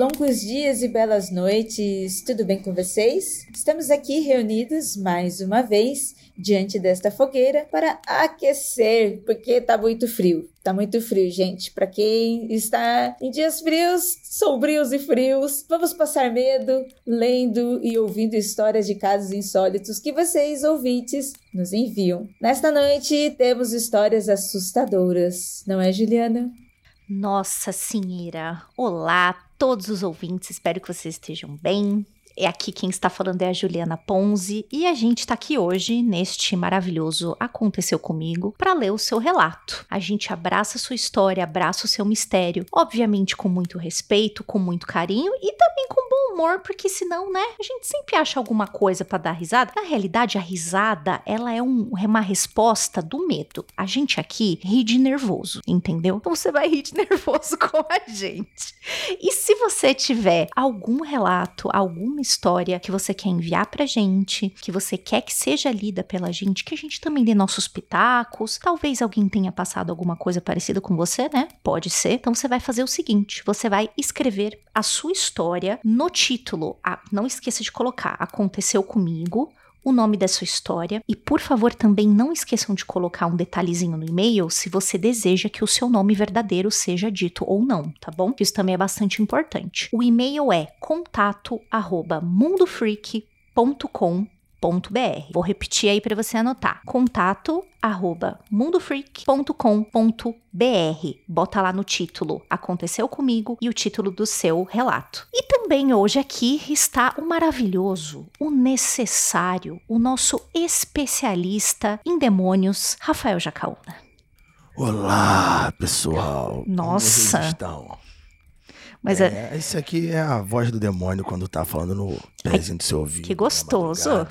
Longos dias e belas noites, tudo bem com vocês? Estamos aqui reunidos mais uma vez diante desta fogueira para aquecer, porque tá muito frio. Tá muito frio, gente. Para quem está em dias frios, sombrios e frios, vamos passar medo lendo e ouvindo histórias de casos insólitos que vocês, ouvintes, nos enviam. Nesta noite temos histórias assustadoras, não é, Juliana? Nossa Senhora! Olá, todos os ouvintes, espero que vocês estejam bem. É aqui quem está falando é a Juliana Ponzi e a gente está aqui hoje neste maravilhoso Aconteceu Comigo para ler o seu relato. A gente abraça a sua história, abraça o seu mistério, obviamente com muito respeito, com muito carinho e também com bom humor, porque senão, né, a gente sempre acha alguma coisa para dar risada. Na realidade, a risada, ela é um, uma resposta do medo. A gente aqui ri de nervoso, entendeu? Então você vai rir de nervoso com a gente. E se você tiver algum relato, história que você quer enviar pra gente, que você quer que seja lida pela gente, que a gente também dê nossos pitacos, talvez alguém tenha passado alguma coisa parecida com você, né? Pode ser. Então você vai fazer o seguinte: você vai escrever a sua história no título. Ah, não esqueça de colocar Aconteceu comigo o nome da sua história e, por favor, também não esqueçam de colocar um detalhezinho no e-mail se você deseja que o seu nome verdadeiro seja dito ou não, tá bom? Isso também é bastante importante. O e-mail é contato@mundofreak.com mundofreak.com.br. Vou repetir aí para você anotar. Contato arroba mundofreak.com.br. Bota lá no título Aconteceu Comigo e o título do seu relato. E também hoje aqui está o maravilhoso, o necessário, o nosso especialista em demônios, Rafael Jacaúna. Olá, pessoal. Nossa. Mas é, é... Isso aqui é a voz do demônio quando tá falando no pezinho do seu ouvido. Que gostoso.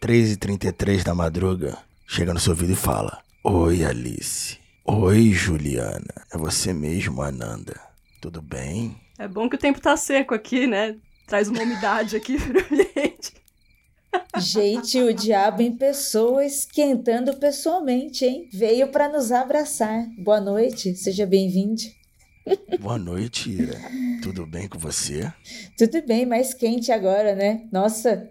3h33 da madruga, chega no seu ouvido e fala: Oi, Alice. Oi, Juliana. É você mesmo, Ananda. Tudo bem? É bom que o tempo tá seco aqui, né? Traz uma umidade aqui pra gente. Gente, o diabo em pessoa esquentando pessoalmente, hein? Veio para nos abraçar. Boa noite, seja bem-vindo. Boa noite, Ira. Tudo bem com você? Tudo bem, mais quente agora, né? Nossa,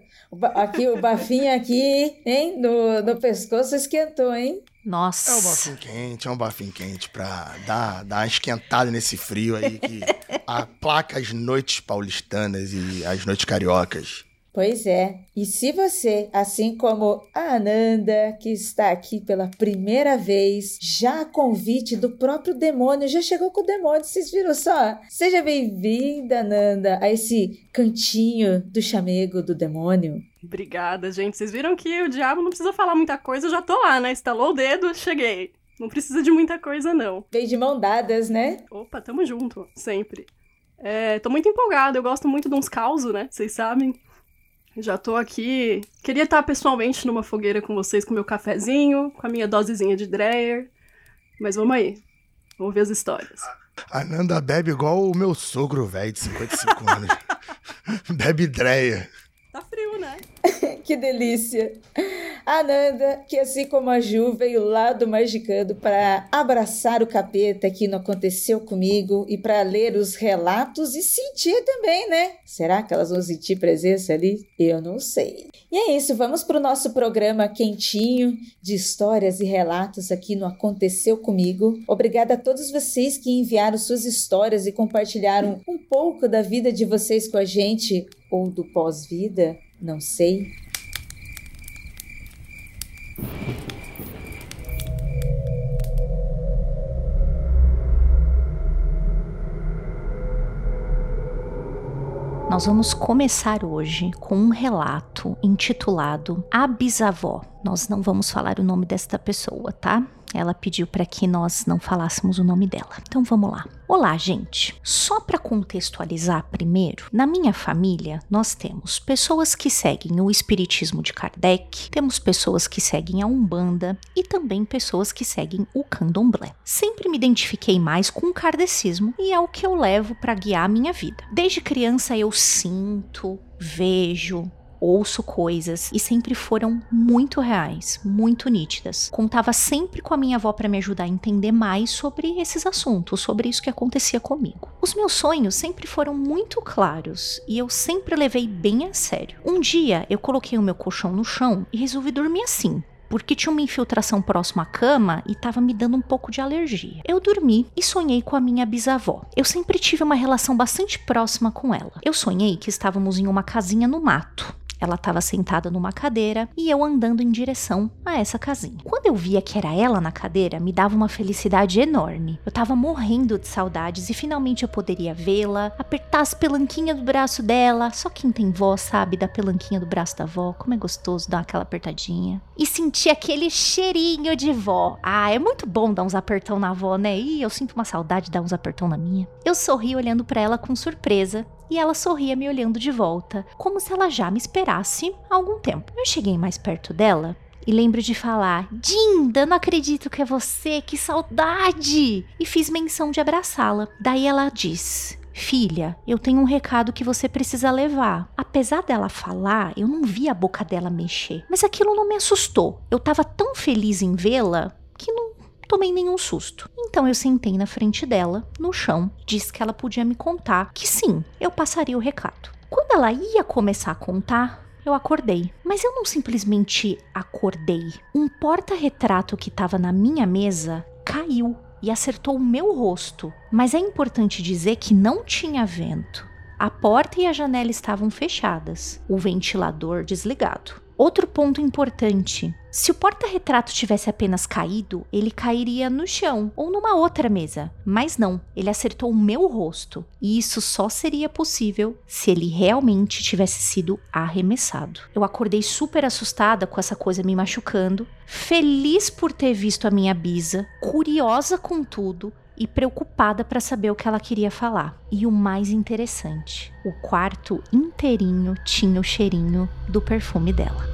aqui o bafinho aqui, hein? No, no pescoço esquentou, hein? Nossa. É um bafinho quente, é um bafinho quente pra dar, dar uma esquentada nesse frio aí que aplaca as noites paulistanas e as noites cariocas. Pois é. E se você, assim como a Ananda, que está aqui pela primeira vez, já a convite do próprio demônio, já chegou com o demônio, vocês viram só? Seja bem-vinda, Ananda, a esse cantinho do chamego do demônio. Obrigada, gente. Vocês viram que o diabo não precisa falar muita coisa, eu já tô lá, né? Estalou o dedo, cheguei. Não precisa de muita coisa, não. Veio de mão dadas, né? Opa, tamo junto, sempre. É, tô muito empolgada, eu gosto muito de uns causos, né? Vocês sabem. Já tô aqui. Queria estar pessoalmente numa fogueira com vocês com meu cafezinho, com a minha dosezinha de Dreyer. Mas vamos aí. Vamos ver as histórias. A Nanda bebe igual o meu sogro velho de 55 anos. bebe Dreyer. Tá frio, né? que delícia. A Nanda, que assim como a Ju, veio lá do Magicando para abraçar o capeta que não aconteceu comigo e para ler os relatos e sentir também, né? Será que elas vão sentir presença ali? Eu não sei. E é isso, vamos para o nosso programa quentinho de histórias e relatos aqui no Aconteceu Comigo. Obrigada a todos vocês que enviaram suas histórias e compartilharam um pouco da vida de vocês com a gente ou do pós-vida, não sei. Nós vamos começar hoje com um relato intitulado A Bisavó. Nós não vamos falar o nome desta pessoa, tá? Ela pediu para que nós não falássemos o nome dela. Então vamos lá. Olá, gente. Só para contextualizar primeiro, na minha família nós temos pessoas que seguem o espiritismo de Kardec, temos pessoas que seguem a Umbanda e também pessoas que seguem o Candomblé. Sempre me identifiquei mais com o kardecismo e é o que eu levo para guiar a minha vida. Desde criança eu sinto, vejo, ouço coisas e sempre foram muito reais, muito nítidas. Contava sempre com a minha avó para me ajudar a entender mais sobre esses assuntos, sobre isso que acontecia comigo. Os meus sonhos sempre foram muito claros e eu sempre levei bem a sério. Um dia eu coloquei o meu colchão no chão e resolvi dormir assim, porque tinha uma infiltração próxima à cama e estava me dando um pouco de alergia. Eu dormi e sonhei com a minha bisavó. Eu sempre tive uma relação bastante próxima com ela. Eu sonhei que estávamos em uma casinha no mato. Ela estava sentada numa cadeira e eu andando em direção a essa casinha. Quando eu via que era ela na cadeira, me dava uma felicidade enorme. Eu estava morrendo de saudades e finalmente eu poderia vê-la, apertar as pelanquinhas do braço dela. Só quem tem vó sabe da pelanquinha do braço da vó, como é gostoso dar aquela apertadinha. E sentir aquele cheirinho de vó. Ah, é muito bom dar uns apertão na avó, né? E eu sinto uma saudade de dar uns apertão na minha. Eu sorri olhando para ela com surpresa e ela sorria me olhando de volta, como se ela já me esperasse há algum tempo. Eu cheguei mais perto dela e lembro de falar: Dinda, não acredito que é você, que saudade! E fiz menção de abraçá-la. Daí ela diz: Filha, eu tenho um recado que você precisa levar. Apesar dela falar, eu não vi a boca dela mexer. Mas aquilo não me assustou. Eu tava tão feliz em vê-la que não tomei nenhum susto. Então eu sentei na frente dela, no chão, disse que ela podia me contar que sim, eu passaria o recado. Quando ela ia começar a contar, eu acordei. Mas eu não simplesmente acordei. Um porta-retrato que estava na minha mesa caiu e acertou o meu rosto. Mas é importante dizer que não tinha vento. A porta e a janela estavam fechadas, o ventilador desligado. Outro ponto importante: se o porta-retrato tivesse apenas caído, ele cairia no chão ou numa outra mesa. Mas não, ele acertou o meu rosto. E isso só seria possível se ele realmente tivesse sido arremessado. Eu acordei super assustada com essa coisa me machucando, feliz por ter visto a minha bisa, curiosa com tudo, e preocupada para saber o que ela queria falar. E o mais interessante, o quarto inteirinho tinha o cheirinho do perfume dela.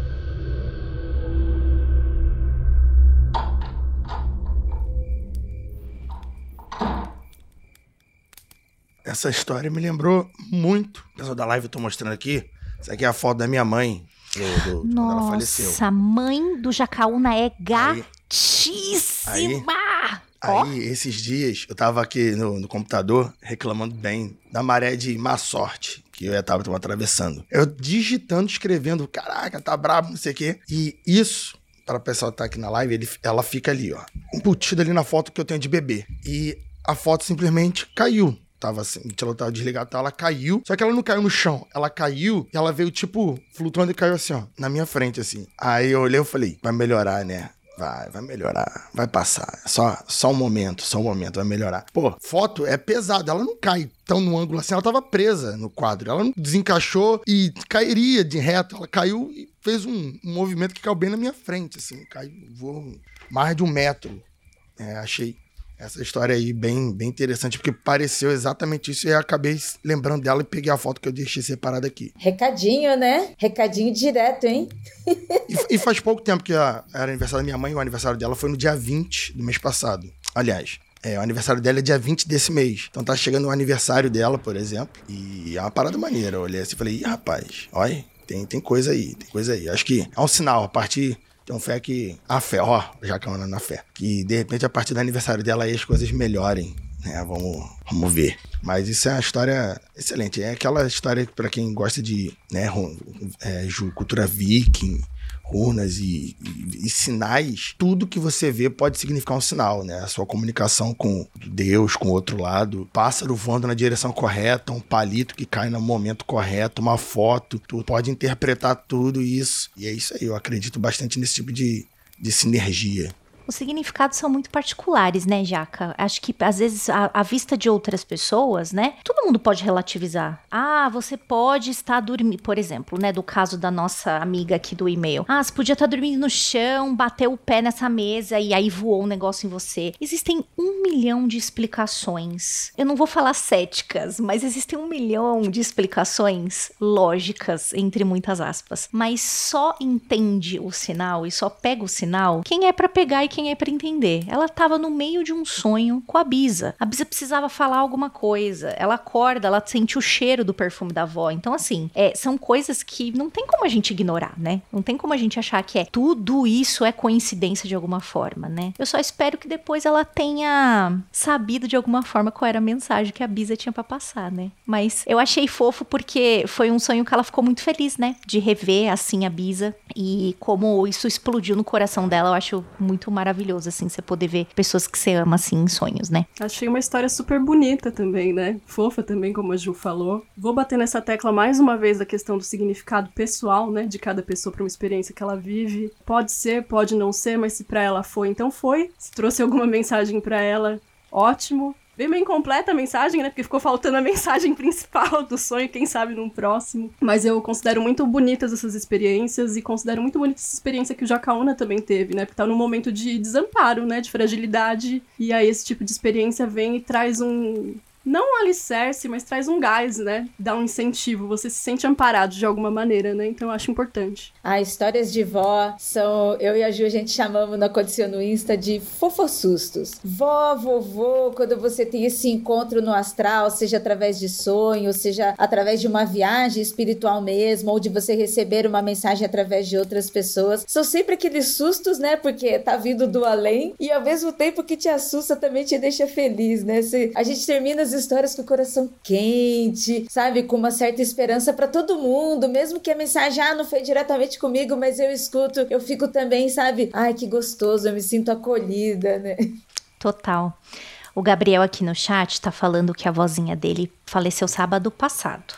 Essa história me lembrou muito. Pessoal da live eu tô mostrando aqui. Essa aqui é a foto da minha mãe, do, do, Nossa, quando ela faleceu. Nossa, mãe do Jacaúna é gatíssima! Aí, Aí, esses dias, eu tava aqui no, no, computador reclamando bem da maré de má sorte que eu tava, tava atravessando. Eu digitando, escrevendo, caraca, tá brabo, não sei o quê. E isso, para o pessoal que tá aqui na live, ele, ela fica ali, ó, embutida ali na foto que eu tenho de bebê. E a foto simplesmente caiu tava assim, ventilador tava desligado, ela caiu. Só que ela não caiu no chão, ela caiu e ela veio, tipo, flutuando e caiu assim, ó, na minha frente, assim. Aí eu olhei e falei, vai melhorar, né? Vai, vai melhorar, vai passar. Só, só um momento, só um momento, vai melhorar. Pô, foto é pesada, ela não cai tão no ângulo assim, ela tava presa no quadro. Ela não desencaixou e cairia de reto. Ela caiu e fez um, um movimento que caiu bem na minha frente, assim. Caiu, voou mais de um metro. É, achei essa história aí bem, bem interessante, porque pareceu exatamente isso e eu acabei lembrando dela e peguei a foto que eu deixei separada aqui. Recadinho, né? Recadinho direto, hein? e, e, faz pouco tempo que a, era aniversário da minha mãe, o aniversário dela foi no dia 20 do mês passado. Aliás, é, o aniversário dela é dia 20 desse mês. Então tá chegando o aniversário dela, por exemplo. E é uma parada maneira. Eu olhei assim e falei, Ih, rapaz, olha, tem, tem coisa aí, tem coisa aí. Acho que é um sinal, a partir então, fé que. A fé, ó, já que ela na fé. Que de repente, a partir do aniversário dela, aí as coisas melhorem. Né? Vamos, vamos ver. Mas isso é uma história excelente. É aquela história para quem gosta de né, é, cultura viking, runas e, e, e, sinais, tudo que você vê pode significar um sinal, né? A sua comunicação com Deus, com o outro lado, pássaro voando na direção correta, um palito que cai no momento correto, uma foto, tu pode interpretar tudo isso. E é isso aí, eu acredito bastante nesse tipo de, de sinergia os significados são muito particulares, né, Jaca? Acho que às vezes à, vista de outras pessoas, né, todo mundo pode relativizar. Ah, você pode estar dormindo, por exemplo, né, do caso da nossa amiga aqui do e-mail. Ah, você podia estar dormindo no chão, bateu o pé nessa mesa e aí voou um negócio em você. Existem um milhão de explicações. Eu não vou falar céticas, mas existem um milhão de explicações lógicas, entre muitas aspas. Mas só entende o sinal e só pega o sinal quem é para pegar e quem quem é para entender. Ela tava no meio de um sonho com a Bisa. A Bisa precisava falar alguma coisa. Ela acorda, ela sente o cheiro do perfume da avó. Então, assim, é, são coisas que não tem como a gente ignorar, né? Não tem como a gente achar que é tudo isso é coincidência de alguma forma, né? Eu só espero que depois ela tenha sabido de alguma forma qual era a mensagem que a Bisa tinha para passar, né? Mas eu achei fofo porque foi um sonho que ela ficou muito feliz, né? De rever assim a Bisa e como isso explodiu no coração dela, eu acho muito maravilhoso assim você poder ver pessoas que você ama assim em sonhos, né? Achei uma história super bonita também, né? Fofa também, como a Ju falou. Vou bater nessa tecla mais uma vez da questão do significado pessoal, né, de cada pessoa para uma experiência que ela vive. Pode ser, pode não ser, mas se para ela foi, então foi. Se trouxe alguma mensagem para ela, ótimo. Veio meio incompleta a mensagem, né? Porque ficou faltando a mensagem principal do sonho, quem sabe num próximo. Mas eu considero muito bonitas essas experiências e considero muito bonita essa experiência que o Jacaúna também teve, né? Porque tá num momento de desamparo, né? De fragilidade. E aí esse tipo de experiência vem e traz um, não um alicerce, mas traz um gás, né? Dá um incentivo, você se sente amparado de alguma maneira, né? Então eu acho importante. Ah, histórias de vó são, eu e a Ju, a gente chamamos na condição no Insta de fofossustos. Vó, vovô, quando você tem esse encontro no astral, seja através de sonho, seja através de uma viagem espiritual mesmo, ou de você receber uma mensagem através de outras pessoas, são sempre aqueles sustos, né? Porque tá vindo do além e ao mesmo tempo que te assusta também te deixa feliz, né? Se a gente termina as histórias com o coração quente, sabe? Com uma certa esperança para todo mundo, mesmo que a mensagem ah, não foi diretamente comigo, mas eu escuto, eu fico também, sabe? Ai, que gostoso, eu me sinto acolhida, né? Total. O Gabriel aqui no chat tá falando que a vozinha dele faleceu sábado passado.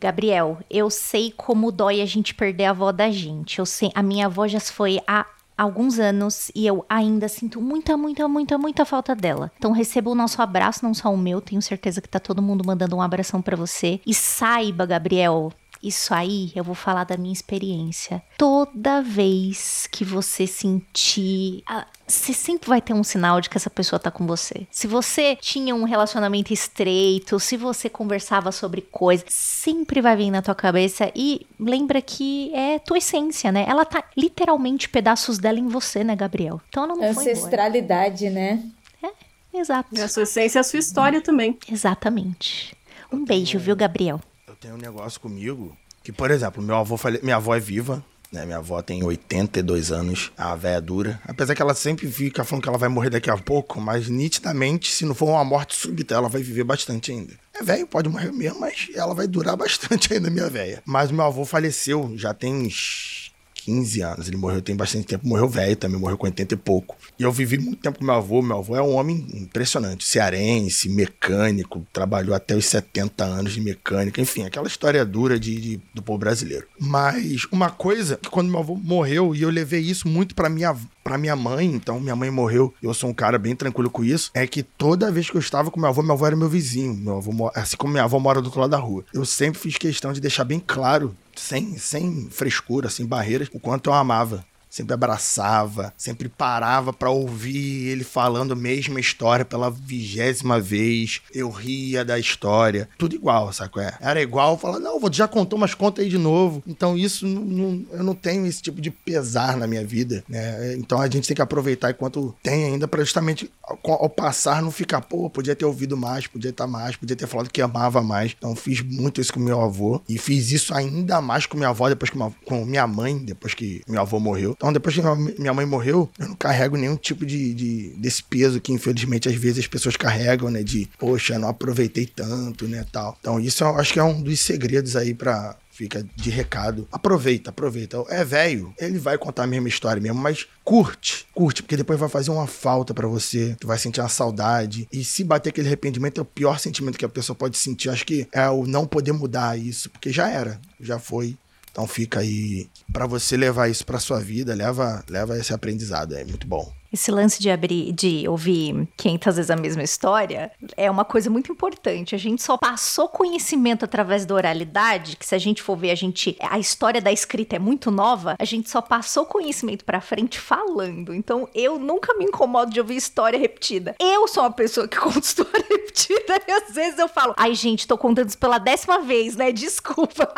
Gabriel, eu sei como dói a gente perder a avó da gente. Eu sei, a minha avó já foi há alguns anos e eu ainda sinto muita, muita, muita, muita falta dela. Então receba o nosso abraço, não só o meu, tenho certeza que tá todo mundo mandando um abração para você. E saiba, Gabriel, isso aí eu vou falar da minha experiência. Toda vez que você sentir. Você sempre vai ter um sinal de que essa pessoa tá com você. Se você tinha um relacionamento estreito, se você conversava sobre coisas, sempre vai vir na tua cabeça e lembra que é tua essência, né? Ela tá literalmente pedaços dela em você, né, Gabriel? Então ela não Ancestralidade, né? É, exato. E a sua essência é a sua história também. Exatamente. Um beijo, viu, Gabriel? Tem um negócio comigo que, por exemplo, meu avô fale... minha avó é viva, né? Minha avó tem 82 anos, a véia dura. Apesar que ela sempre fica falando que ela vai morrer daqui a pouco, mas nitidamente, se não for uma morte súbita, ela vai viver bastante ainda. É velho, pode morrer mesmo, mas ela vai durar bastante ainda, minha véia. Mas meu avô faleceu, já tem uns 15 anos. Ele morreu tem bastante tempo, morreu velho também, morreu com 80 e pouco. E eu vivi muito tempo com meu avô. Meu avô é um homem impressionante, cearense, mecânico, trabalhou até os 70 anos de mecânica, enfim, aquela história dura de, de do povo brasileiro. Mas uma coisa que quando meu avô morreu, e eu levei isso muito para minha para minha mãe, então minha mãe morreu, eu sou um cara bem tranquilo com isso, é que toda vez que eu estava com meu avô, meu avô era meu vizinho, meu avô, assim como minha avó mora do outro lado da rua. Eu sempre fiz questão de deixar bem claro sem, sem frescura, sem barreiras, o quanto eu amava sempre abraçava, sempre parava para ouvir ele falando a mesma história pela vigésima vez. Eu ria da história, tudo igual, qual é? Era igual, falar, não, já contou, mas conta aí de novo. Então isso, não, não, eu não tenho esse tipo de pesar na minha vida, né? Então a gente tem que aproveitar enquanto tem ainda para justamente ao, ao, passar não ficar, pô, podia ter ouvido mais, podia estar mais, podia ter falado que amava mais. Então fiz muito isso com meu avô e fiz isso ainda mais com minha avó depois que com minha mãe, depois que meu avô morreu. Então, depois que minha mãe morreu, eu não carrego nenhum tipo de, de, desse peso que, infelizmente, às vezes as pessoas carregam, né? De, poxa, não aproveitei tanto, né? Tal. Então, isso eu acho que é um dos segredos aí para fica de recado. Aproveita, aproveita. É velho, ele vai contar a mesma história mesmo, mas curte, curte, porque depois vai fazer uma falta para você, tu vai sentir uma saudade. E se bater aquele arrependimento é o pior sentimento que a pessoa pode sentir. Acho que é o não poder mudar isso, porque já era, já foi. Então fica aí para você levar isso para sua vida, leva leva esse aprendizado, é muito bom. Esse lance de abrir, de ouvir 500 vezes a mesma história é uma coisa muito importante. A gente só passou conhecimento através da oralidade, que se a gente for ver, a gente a história da escrita é muito nova, a gente só passou conhecimento para frente falando. Então eu nunca me incomodo de ouvir história repetida. Eu sou uma pessoa que conta história repetida e às vezes eu falo: "Ai, gente, tô contando isso pela décima vez, né? Desculpa".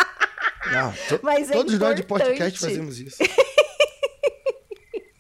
Não, to, Mas é todos nós de podcast fazemos isso.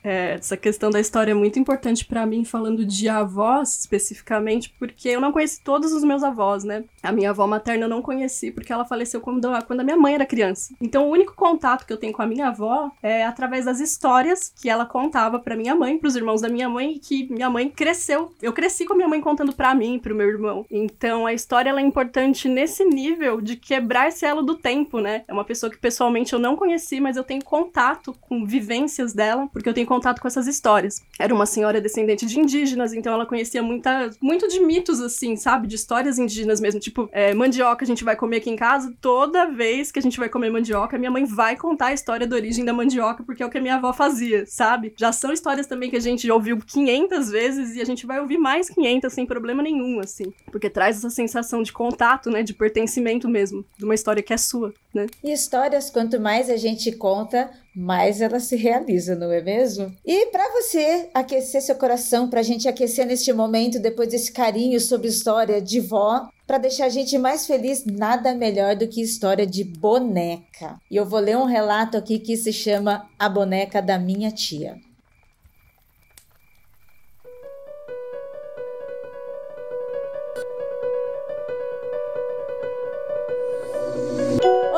É, essa questão da história é muito importante para mim, falando de avós especificamente, porque eu não conheci todos os meus avós, né? A minha avó materna eu não conheci porque ela faleceu quando, quando a minha mãe era criança. Então o único contato que eu tenho com a minha avó é através das histórias que ela contava para minha mãe, para os irmãos da minha mãe, que minha mãe cresceu. Eu cresci com a minha mãe contando para mim, para o meu irmão. Então a história ela é importante nesse nível de quebrar esse elo do tempo, né? É uma pessoa que pessoalmente eu não conheci, mas eu tenho contato com vivências dela, porque eu tenho contato com essas histórias. Era uma senhora descendente de indígenas, então ela conhecia muita, muito de mitos, assim, sabe? De histórias indígenas mesmo. Tipo, é, mandioca a gente vai comer aqui em casa. Toda vez que a gente vai comer mandioca, minha mãe vai contar a história da origem da mandioca, porque é o que a minha avó fazia, sabe? Já são histórias também que a gente já ouviu 500 vezes e a gente vai ouvir mais 500 sem problema nenhum, assim. Porque traz essa sensação de contato, né? De pertencimento mesmo, de uma história que é sua, né? E histórias, quanto mais a gente conta, mais ela se realiza, não é mesmo? E para você aquecer seu coração, para a gente aquecer neste momento, depois desse carinho sobre história de vó, para deixar a gente mais feliz, nada melhor do que história de boneca. E eu vou ler um relato aqui que se chama A Boneca da Minha Tia.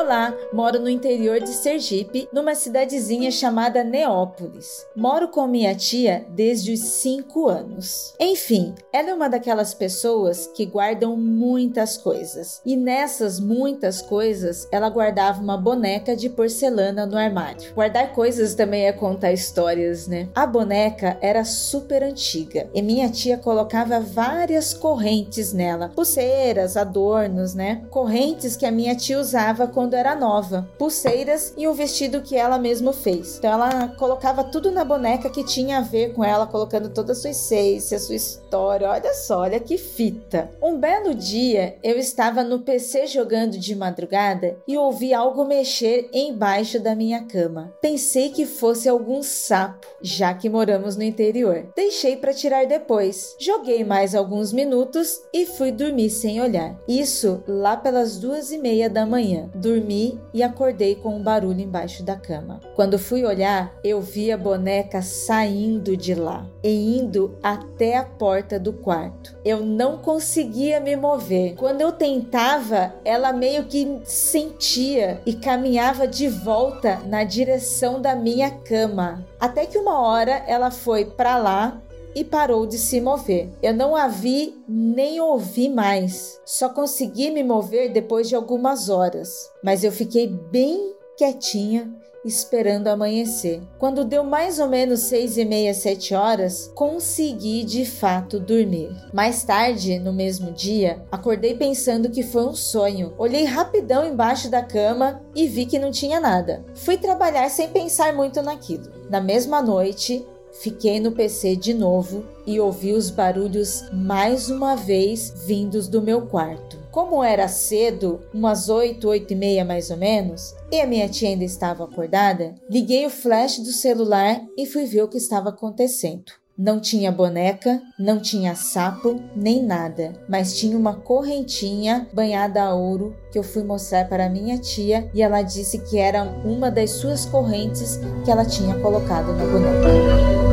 Olá, moro no interior de Sergipe, numa cidadezinha chamada Neópolis. Moro com minha tia desde os 5 anos. Enfim, ela é uma daquelas pessoas que guardam muitas coisas. E nessas muitas coisas, ela guardava uma boneca de porcelana no armário. Guardar coisas também é contar histórias, né? A boneca era super antiga e minha tia colocava várias correntes nela, pulseiras, adornos, né? Correntes que a minha tia usava quando era nova, pulseiras e um vestido que ela mesma fez. Então ela colocava tudo na boneca que tinha a ver com ela, colocando toda a sua essência, a sua história. Olha só, olha que fita. Um belo dia eu estava no PC jogando de madrugada e ouvi algo mexer embaixo da minha cama. Pensei que fosse algum sapo, já que moramos no interior. Deixei para tirar depois. Joguei mais alguns minutos e fui dormir sem olhar. Isso lá pelas duas e meia da manhã. Dormi dormi e acordei com um barulho embaixo da cama. Quando fui olhar, eu vi a boneca saindo de lá e indo até a porta do quarto. Eu não conseguia me mover. Quando eu tentava, ela meio que sentia e caminhava de volta na direção da minha cama. Até que uma hora ela foi para lá e parou de se mover. Eu não a vi nem ouvi mais. Só consegui me mover depois de algumas horas, mas eu fiquei bem quietinha esperando amanhecer. Quando deu mais ou menos seis e meia, sete horas, consegui de fato dormir. Mais tarde, no mesmo dia, acordei pensando que foi um sonho. Olhei rapidão embaixo da cama e vi que não tinha nada. Fui trabalhar sem pensar muito naquilo. Na mesma noite, Fiquei no PC de novo e ouvi os barulhos mais uma vez vindos do meu quarto. Como era cedo, umas 8, 8 e meia mais ou menos, e a minha tia ainda estava acordada, liguei o flash do celular e fui ver o que estava acontecendo. Não tinha boneca, não tinha sapo, nem nada, mas tinha uma correntinha banhada a ouro que eu fui mostrar para minha tia e ela disse que era uma das suas correntes que ela tinha colocado na boneca.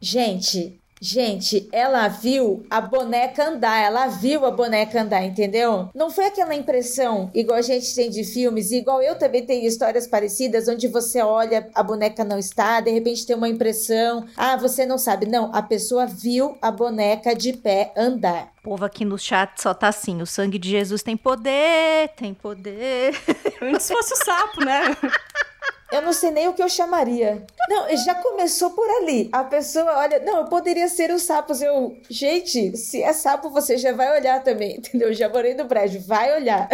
Gente, Gente, ela viu a boneca andar, ela viu a boneca andar, entendeu? Não foi aquela impressão igual a gente tem de filmes, igual eu também tenho histórias parecidas, onde você olha, a boneca não está, de repente tem uma impressão, ah, você não sabe. Não, a pessoa viu a boneca de pé andar. O povo aqui no chat só tá assim: o sangue de Jesus tem poder, tem poder. Antes fosse o sapo, né? Eu não sei nem o que eu chamaria. Não, já começou por ali. A pessoa olha, não, eu poderia ser os sapos. Eu, gente, se é sapo, você já vai olhar também, entendeu? Já morei no prédio, vai olhar.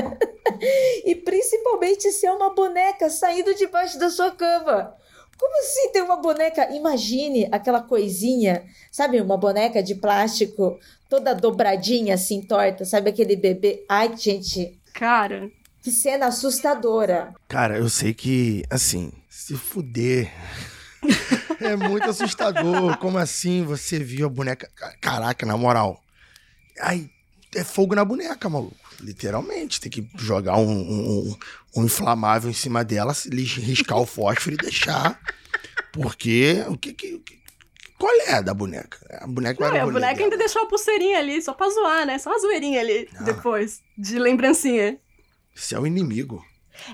e principalmente se é uma boneca saindo debaixo da sua cama. Como assim tem uma boneca? Imagine aquela coisinha, sabe, uma boneca de plástico toda dobradinha, assim, torta, sabe aquele bebê? Ai, gente. Cara, que cena assustadora. Cara, eu sei que, assim, se fuder. é muito assustador. Como assim você viu a boneca? Caraca, na moral. Ai, é fogo na boneca, maluco. Literalmente. Tem que jogar um, um, um inflamável em cima dela, riscar o fósforo e deixar. Porque o que, que, qual é da boneca? A boneca não, a boneca ainda deixou a pulseirinha ali, só pra zoar, né? Só uma zoeirinha ali ah. depois, de lembrancinha. Isso é o inimigo.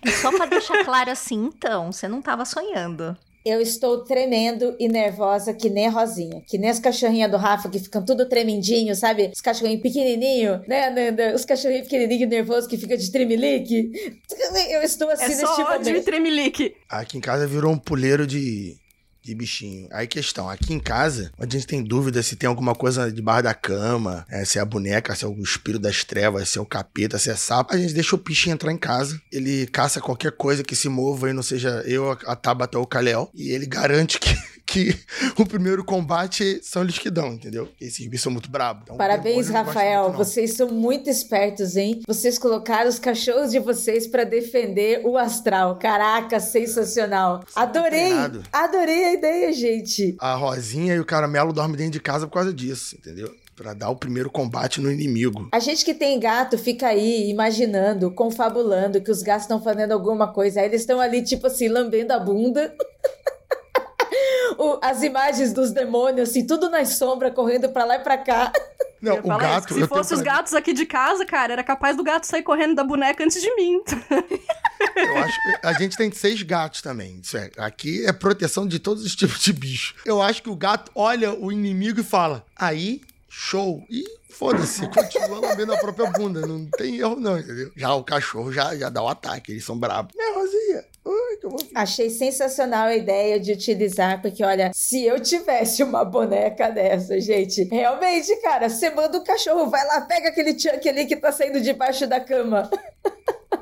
É só pra deixar claro assim, então, você não tava sonhando. Eu estou tremendo e nervosa que nem a Rosinha. Que nem as cachorrinhas do Rafa que ficam tudo tremendinho, sabe? Os cachorrinhos pequenininhos, né, Nanda? Os cachorrinhos pequenininhos nervosos que ficam de tremelique. Eu estou assim é nesse só ódio momento. tremelique. Aqui em casa virou um puleiro de de bichinho. Aí questão, aqui em casa, a gente tem dúvida se tem alguma coisa debaixo da cama, é, se é a boneca, se é o espírito das trevas, se é o capeta, se é sapo. A gente deixa o bichinho entrar em casa, ele caça qualquer coisa que se mova e não seja eu, a Tabata ou o Kalel, e ele garante que que o primeiro combate são lisquidão, entendeu? Esses bichos são muito brabos. Então, Parabéns, Rafael. Muito, vocês são muito espertos, hein? Vocês colocaram os cachorros de vocês para defender o astral. Caraca, sensacional. Adorei. Adorei a ideia, gente. A Rosinha e o Caramelo dormem dentro de casa por causa disso, entendeu? para dar o primeiro combate no inimigo. A gente que tem gato fica aí imaginando, confabulando que os gatos estão fazendo alguma coisa. Aí eles estão ali, tipo assim, lambendo a bunda. o, as imagens dos demônios, assim, tudo nas sombras, correndo pra lá e pra cá. Não, o gato. Isso, se fosse os gatos aqui de casa, cara, era capaz do gato sair correndo da boneca antes de mim. Eu acho que a gente tem seis gatos também. Isso é, aqui é proteção de todos os tipos de bicho. Eu acho que o gato olha o inimigo e fala: aí, show. E foda-se, continua lambendo a própria bunda. Não tem erro, não, entendeu? Já o cachorro já, já dá o ataque, eles são bravos. É, Rosinha, Achei sensacional a ideia de utilizar, porque olha, se eu tivesse uma boneca dessa, gente, realmente, cara, você manda o cachorro, vai lá, pega aquele Chuck ali que tá saindo debaixo da cama.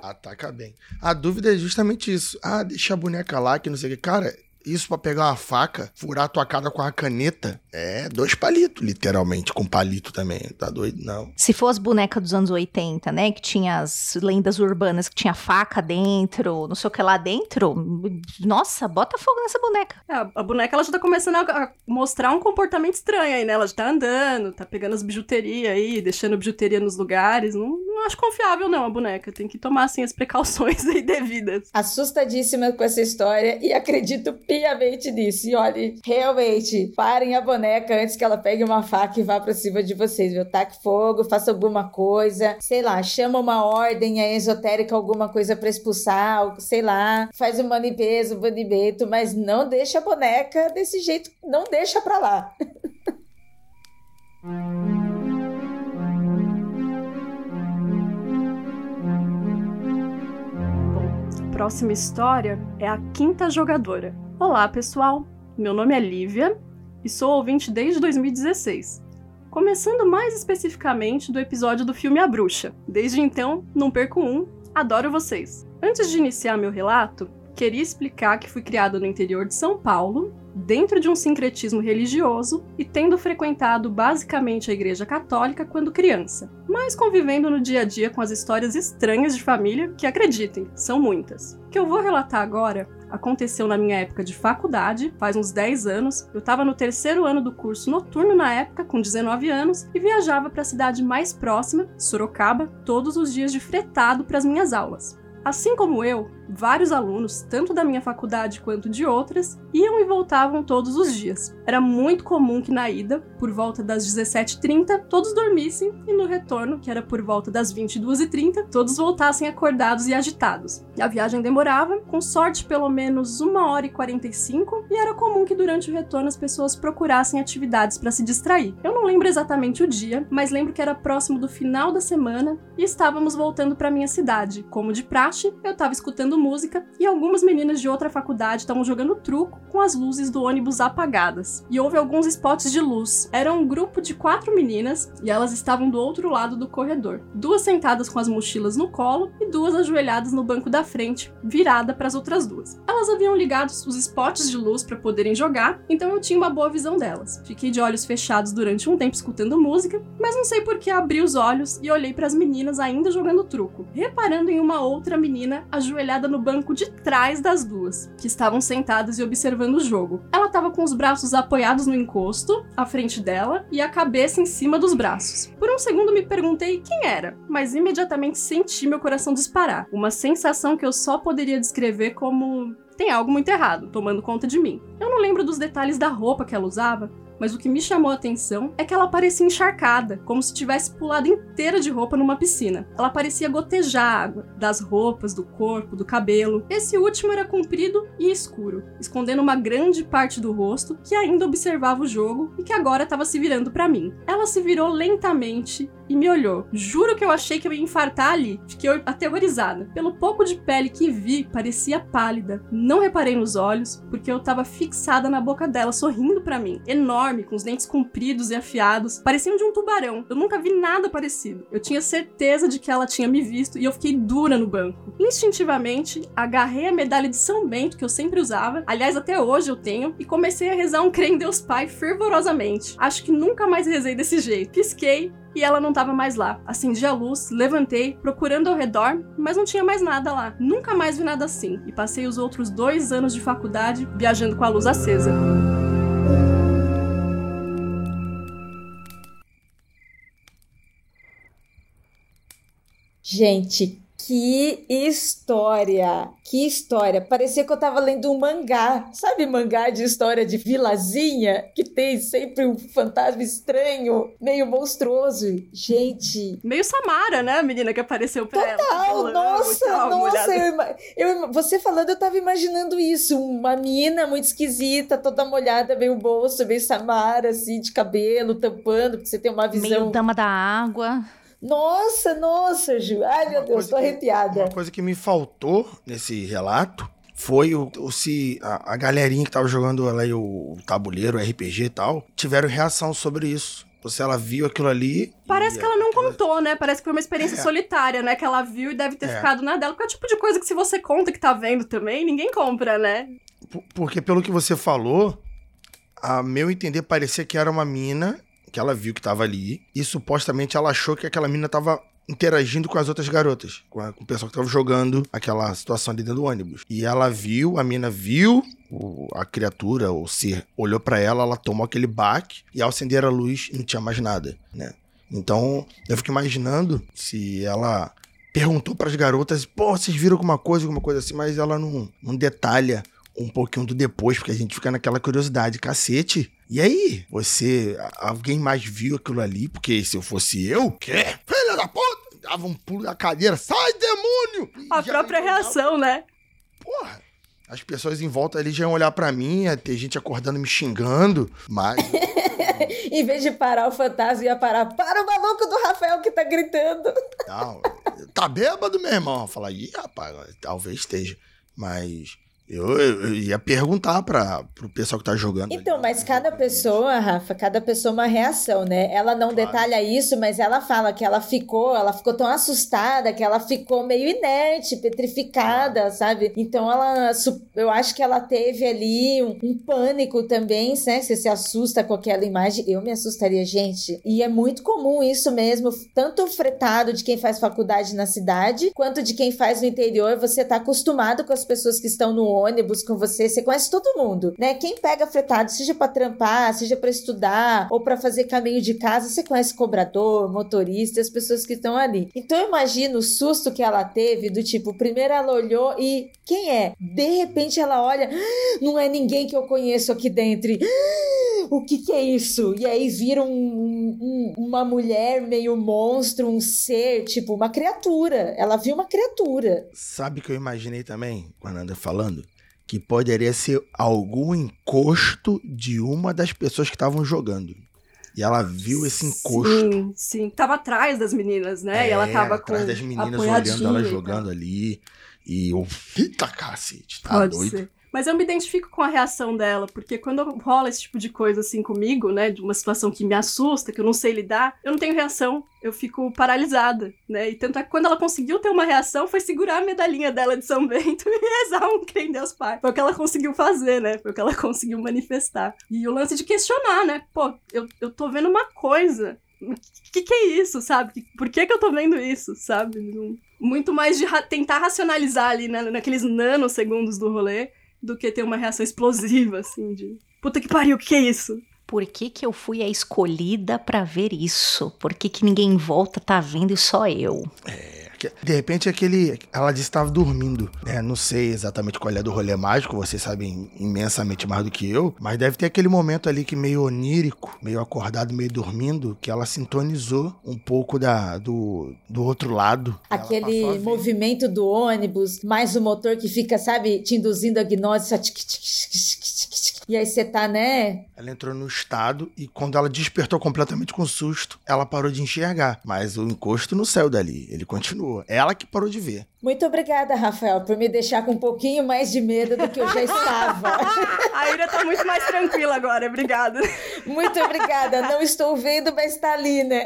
Ataca bem. A dúvida é justamente isso. Ah, deixa a boneca lá, que não sei o que. Cara, isso para pegar uma faca, furar a tua cara com a caneta, é dois palitos, literalmente, com palito também. Tá doido? Não. Se for as bonecas dos anos 80, né? Que tinha as lendas urbanas que tinha faca dentro, não sei o que lá dentro. Nossa, bota fogo nessa boneca. É, a boneca ela já tá começando a mostrar um comportamento estranho aí, né? Ela já tá andando, tá pegando as bijuterias aí, deixando bijuteria nos lugares. Não, não acho confiável, não, a boneca. Tem que tomar, assim, as precauções aí devidas. Assustadíssima com essa história e acredito piamente nisso. E olha, realmente, parem a boneca antes que ela pegue uma faca e vá pra cima de vocês, viu? Taque fogo, faça alguma coisa, sei lá, chama uma ordem aí esotérica, alguma coisa pra expulsar, sei lá, faz uma limpeza, um banimento, mas não deixa a boneca desse jeito, não deixa pra lá. próxima história é a quinta jogadora. Olá, pessoal. Meu nome é Lívia e sou ouvinte desde 2016. Começando mais especificamente do episódio do filme A Bruxa. Desde então, não perco um, adoro vocês. Antes de iniciar meu relato, queria explicar que fui criado no interior de São Paulo dentro de um sincretismo religioso e tendo frequentado basicamente a Igreja Católica quando criança, mas convivendo no dia a dia com as histórias estranhas de família, que acreditem, são muitas. O que eu vou relatar agora aconteceu na minha época de faculdade, faz uns 10 anos. Eu estava no terceiro ano do curso noturno na época, com 19 anos, e viajava para a cidade mais próxima, Sorocaba, todos os dias de fretado para as minhas aulas. Assim como eu, vários alunos, tanto da minha faculdade quanto de outras, iam e voltavam todos os dias. Era muito comum que na ida, por volta das 17h30, todos dormissem e no retorno, que era por volta das 22h30, todos voltassem acordados e agitados. A viagem demorava, com sorte pelo menos 1 hora e 45, e era comum que durante o retorno as pessoas procurassem atividades para se distrair. Eu não lembro exatamente o dia, mas lembro que era próximo do final da semana e estávamos voltando para minha cidade, como de praxe eu tava escutando música e algumas meninas de outra faculdade estavam jogando truco com as luzes do ônibus apagadas. E houve alguns spots de luz. Era um grupo de quatro meninas e elas estavam do outro lado do corredor. Duas sentadas com as mochilas no colo e duas ajoelhadas no banco da frente, virada para as outras duas. Elas haviam ligado os spots de luz para poderem jogar, então eu tinha uma boa visão delas. Fiquei de olhos fechados durante um tempo escutando música, mas não sei por que abri os olhos e olhei para as meninas ainda jogando truco, reparando em uma outra menina ajoelhada sentada no banco de trás das duas, que estavam sentadas e observando o jogo. Ela estava com os braços apoiados no encosto, à frente dela, e a cabeça em cima dos braços. Por um segundo me perguntei quem era, mas imediatamente senti meu coração disparar. Uma sensação que eu só poderia descrever como tem algo muito errado, tomando conta de mim. Eu não lembro dos detalhes da roupa que ela usava, mas o que me chamou a atenção é que ela parecia encharcada, como se tivesse pulado inteira de roupa numa piscina. Ela parecia gotejar água, das roupas, do corpo, do cabelo. Esse último era comprido e escuro, escondendo uma grande parte do rosto que ainda observava o jogo e que agora estava se virando para mim. Ela se virou lentamente e me olhou. Juro que eu achei que eu ia infartar ali. Fiquei aterrorizada. Pelo pouco de pele que vi, parecia pálida. Não reparei nos olhos, porque eu estava fixada na boca dela, sorrindo para mim. Enorme, com os dentes compridos e afiados. Pareciam de um tubarão. Eu nunca vi nada parecido. Eu tinha certeza de que ela tinha me visto e eu fiquei dura no banco. Instintivamente, agarrei a medalha de São Bento que eu sempre usava. Aliás, até hoje eu tenho. E comecei a rezar um crê em Deus Pai fervorosamente. Acho que nunca mais rezei desse jeito. Pisquei e ela não estava mais lá. Acendi a luz, levantei, procurando ao redor, mas não tinha mais nada lá. Nunca mais vi nada assim, e passei os outros dois anos de faculdade viajando com a luz acesa. Gente, que história! Que história! Parecia que eu tava lendo um mangá. Sabe mangá de história de vilazinha? Que tem sempre um fantasma estranho, meio monstruoso. Gente. Meio Samara, né? A menina que apareceu pra Total, ela. Nossa, tal, nossa. Eu, eu, você falando, eu tava imaginando isso. Uma menina muito esquisita, toda molhada, meio bolso, meio Samara, assim, de cabelo, tampando, porque você tem uma visão. Meio dama da água. Nossa, nossa, Ju. Ai, meu uma Deus, tô arrepiada. Que, uma coisa que me faltou nesse relato foi o, o se a, a, galerinha que tava jogando ali o, o tabuleiro, o RPG e tal, tiveram reação sobre isso. Se ela viu aquilo ali. Parece que ela não aquela... contou, né? Parece que foi uma experiência é. solitária, né? Que ela viu e deve ter é. ficado na dela. Porque é o tipo de coisa que se você conta que tá vendo também, ninguém compra, né? Porque pelo que você falou, a meu entender, parecia que era uma mina que ela viu que tava ali, e supostamente ela achou que aquela menina tava interagindo com as outras garotas, com, a, com o pessoal que tava jogando aquela situação ali dentro do ônibus. E ela viu, a mina viu o, a criatura, o ser, olhou para ela, ela tomou aquele baque e ao acender a luz não tinha mais nada, né? Então, eu fico imaginando se ela perguntou para as garotas, pô, vocês viram alguma coisa, alguma coisa assim, mas ela não, não detalha um pouquinho do depois, porque a gente fica naquela curiosidade, cacete. E aí, você, alguém mais viu aquilo ali? Porque se eu fosse eu, quê? Filha da puta! Dava um pulo da cadeira, sai demônio! A própria reação, né? Porra, as pessoas em volta ali já iam olhar para mim, ia ter gente acordando me xingando, mas. em vez de parar o fantasma, ia parar. Para o maluco do Rafael que tá gritando. Não, tá bêbado, meu irmão. Falar, ih, rapaz, talvez esteja. Mas eu, eu, ia perguntar para o pessoal que tá jogando. Então, ali. mas cada pessoa, Rafa, cada pessoa uma reação, né? Ela não claro. detalha isso, mas ela fala que ela ficou, ela ficou tão assustada que ela ficou meio inerte, petrificada, claro. sabe? Então ela, eu acho que ela teve ali um, um pânico também, né? Você se assusta com aquela imagem. Eu me assustaria, gente. E é muito comum isso mesmo, tanto fretado de quem faz faculdade na cidade, quanto de quem faz no interior. Você tá acostumado com as pessoas que estão no ônibus com você, você conhece todo mundo, né? Quem pega fretado, seja para trampar, seja para estudar ou para fazer caminho de casa, você conhece cobrador, motorista, as pessoas que estão ali. Então eu imagino o susto que ela teve do tipo, primeiro ela olhou e quem é? De repente ela olha, ah, não é ninguém que eu conheço aqui dentro. Ah, o que que é isso? E aí vira um, um, uma mulher meio monstro, um ser, tipo uma criatura. Ela viu uma criatura. Sabe o que eu imaginei também, quando anda falando? Que poderia ser algum encosto de uma das pessoas que estavam jogando. E ela viu esse encosto. Sim, sim. Tava atrás das meninas, né? É, e ela é, tava atrás com. das meninas olhando ela jogando ali. E eu. Eita cacete, tá Pode doido. Ser. Mas eu me identifico com a reação dela, porque quando rola esse tipo de coisa assim comigo, né, de uma situação que me assusta, que eu não sei lidar, eu não tenho reação, eu fico paralisada, né? E tanto é que quando ela conseguiu ter uma reação, foi segurar a medalhinha dela de São Bento e rezar um crê em Deus Pai. Foi o que ela conseguiu fazer, né? Foi o que ela conseguiu manifestar. E o lance de questionar, né? Pô, eu, eu tô vendo uma coisa o que, que é isso, sabe? Por que, que eu tô vendo isso, sabe? Muito mais de ra tentar racionalizar ali né, naqueles nanosegundos do rolê do que ter uma reação explosiva, assim, de puta que pariu, o que, é isso? Por que, que eu fui a escolhida para ver isso? Por que, que ninguém em volta tá vendo e só eu? É. De repente aquele. Ela disse que estava dormindo. Né? Não sei exatamente qual é do rolê mágico, vocês sabem imensamente mais do que eu. Mas deve ter aquele momento ali que meio onírico, meio acordado, meio dormindo, que ela sintonizou um pouco da, do, do outro lado. Aquele movimento do ônibus, mais o motor que fica, sabe, te induzindo a gnose, só tic, tic, tic, e aí você tá, né? Ela entrou no estado e quando ela despertou completamente com susto, ela parou de enxergar. Mas o encosto não saiu dali, ele continuou. Ela que parou de ver. Muito obrigada, Rafael, por me deixar com um pouquinho mais de medo do que eu já estava. A Ira tá muito mais tranquila agora, obrigada. Muito obrigada. Não estou vendo, mas tá ali, né?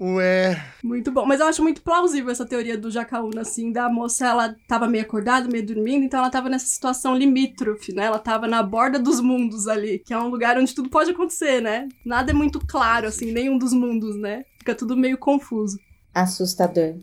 Ué. Muito bom. Mas eu acho muito plausível essa teoria do Jacaúna, assim, da moça, ela tava meio acordada, meio dormindo, então ela tava nessa situação limítrofe, né? Ela tava na borda dos mundos ali, que é um lugar onde tudo pode acontecer, né? Nada é muito claro, assim, nenhum dos mundos, né? Fica tudo meio confuso. Assustador.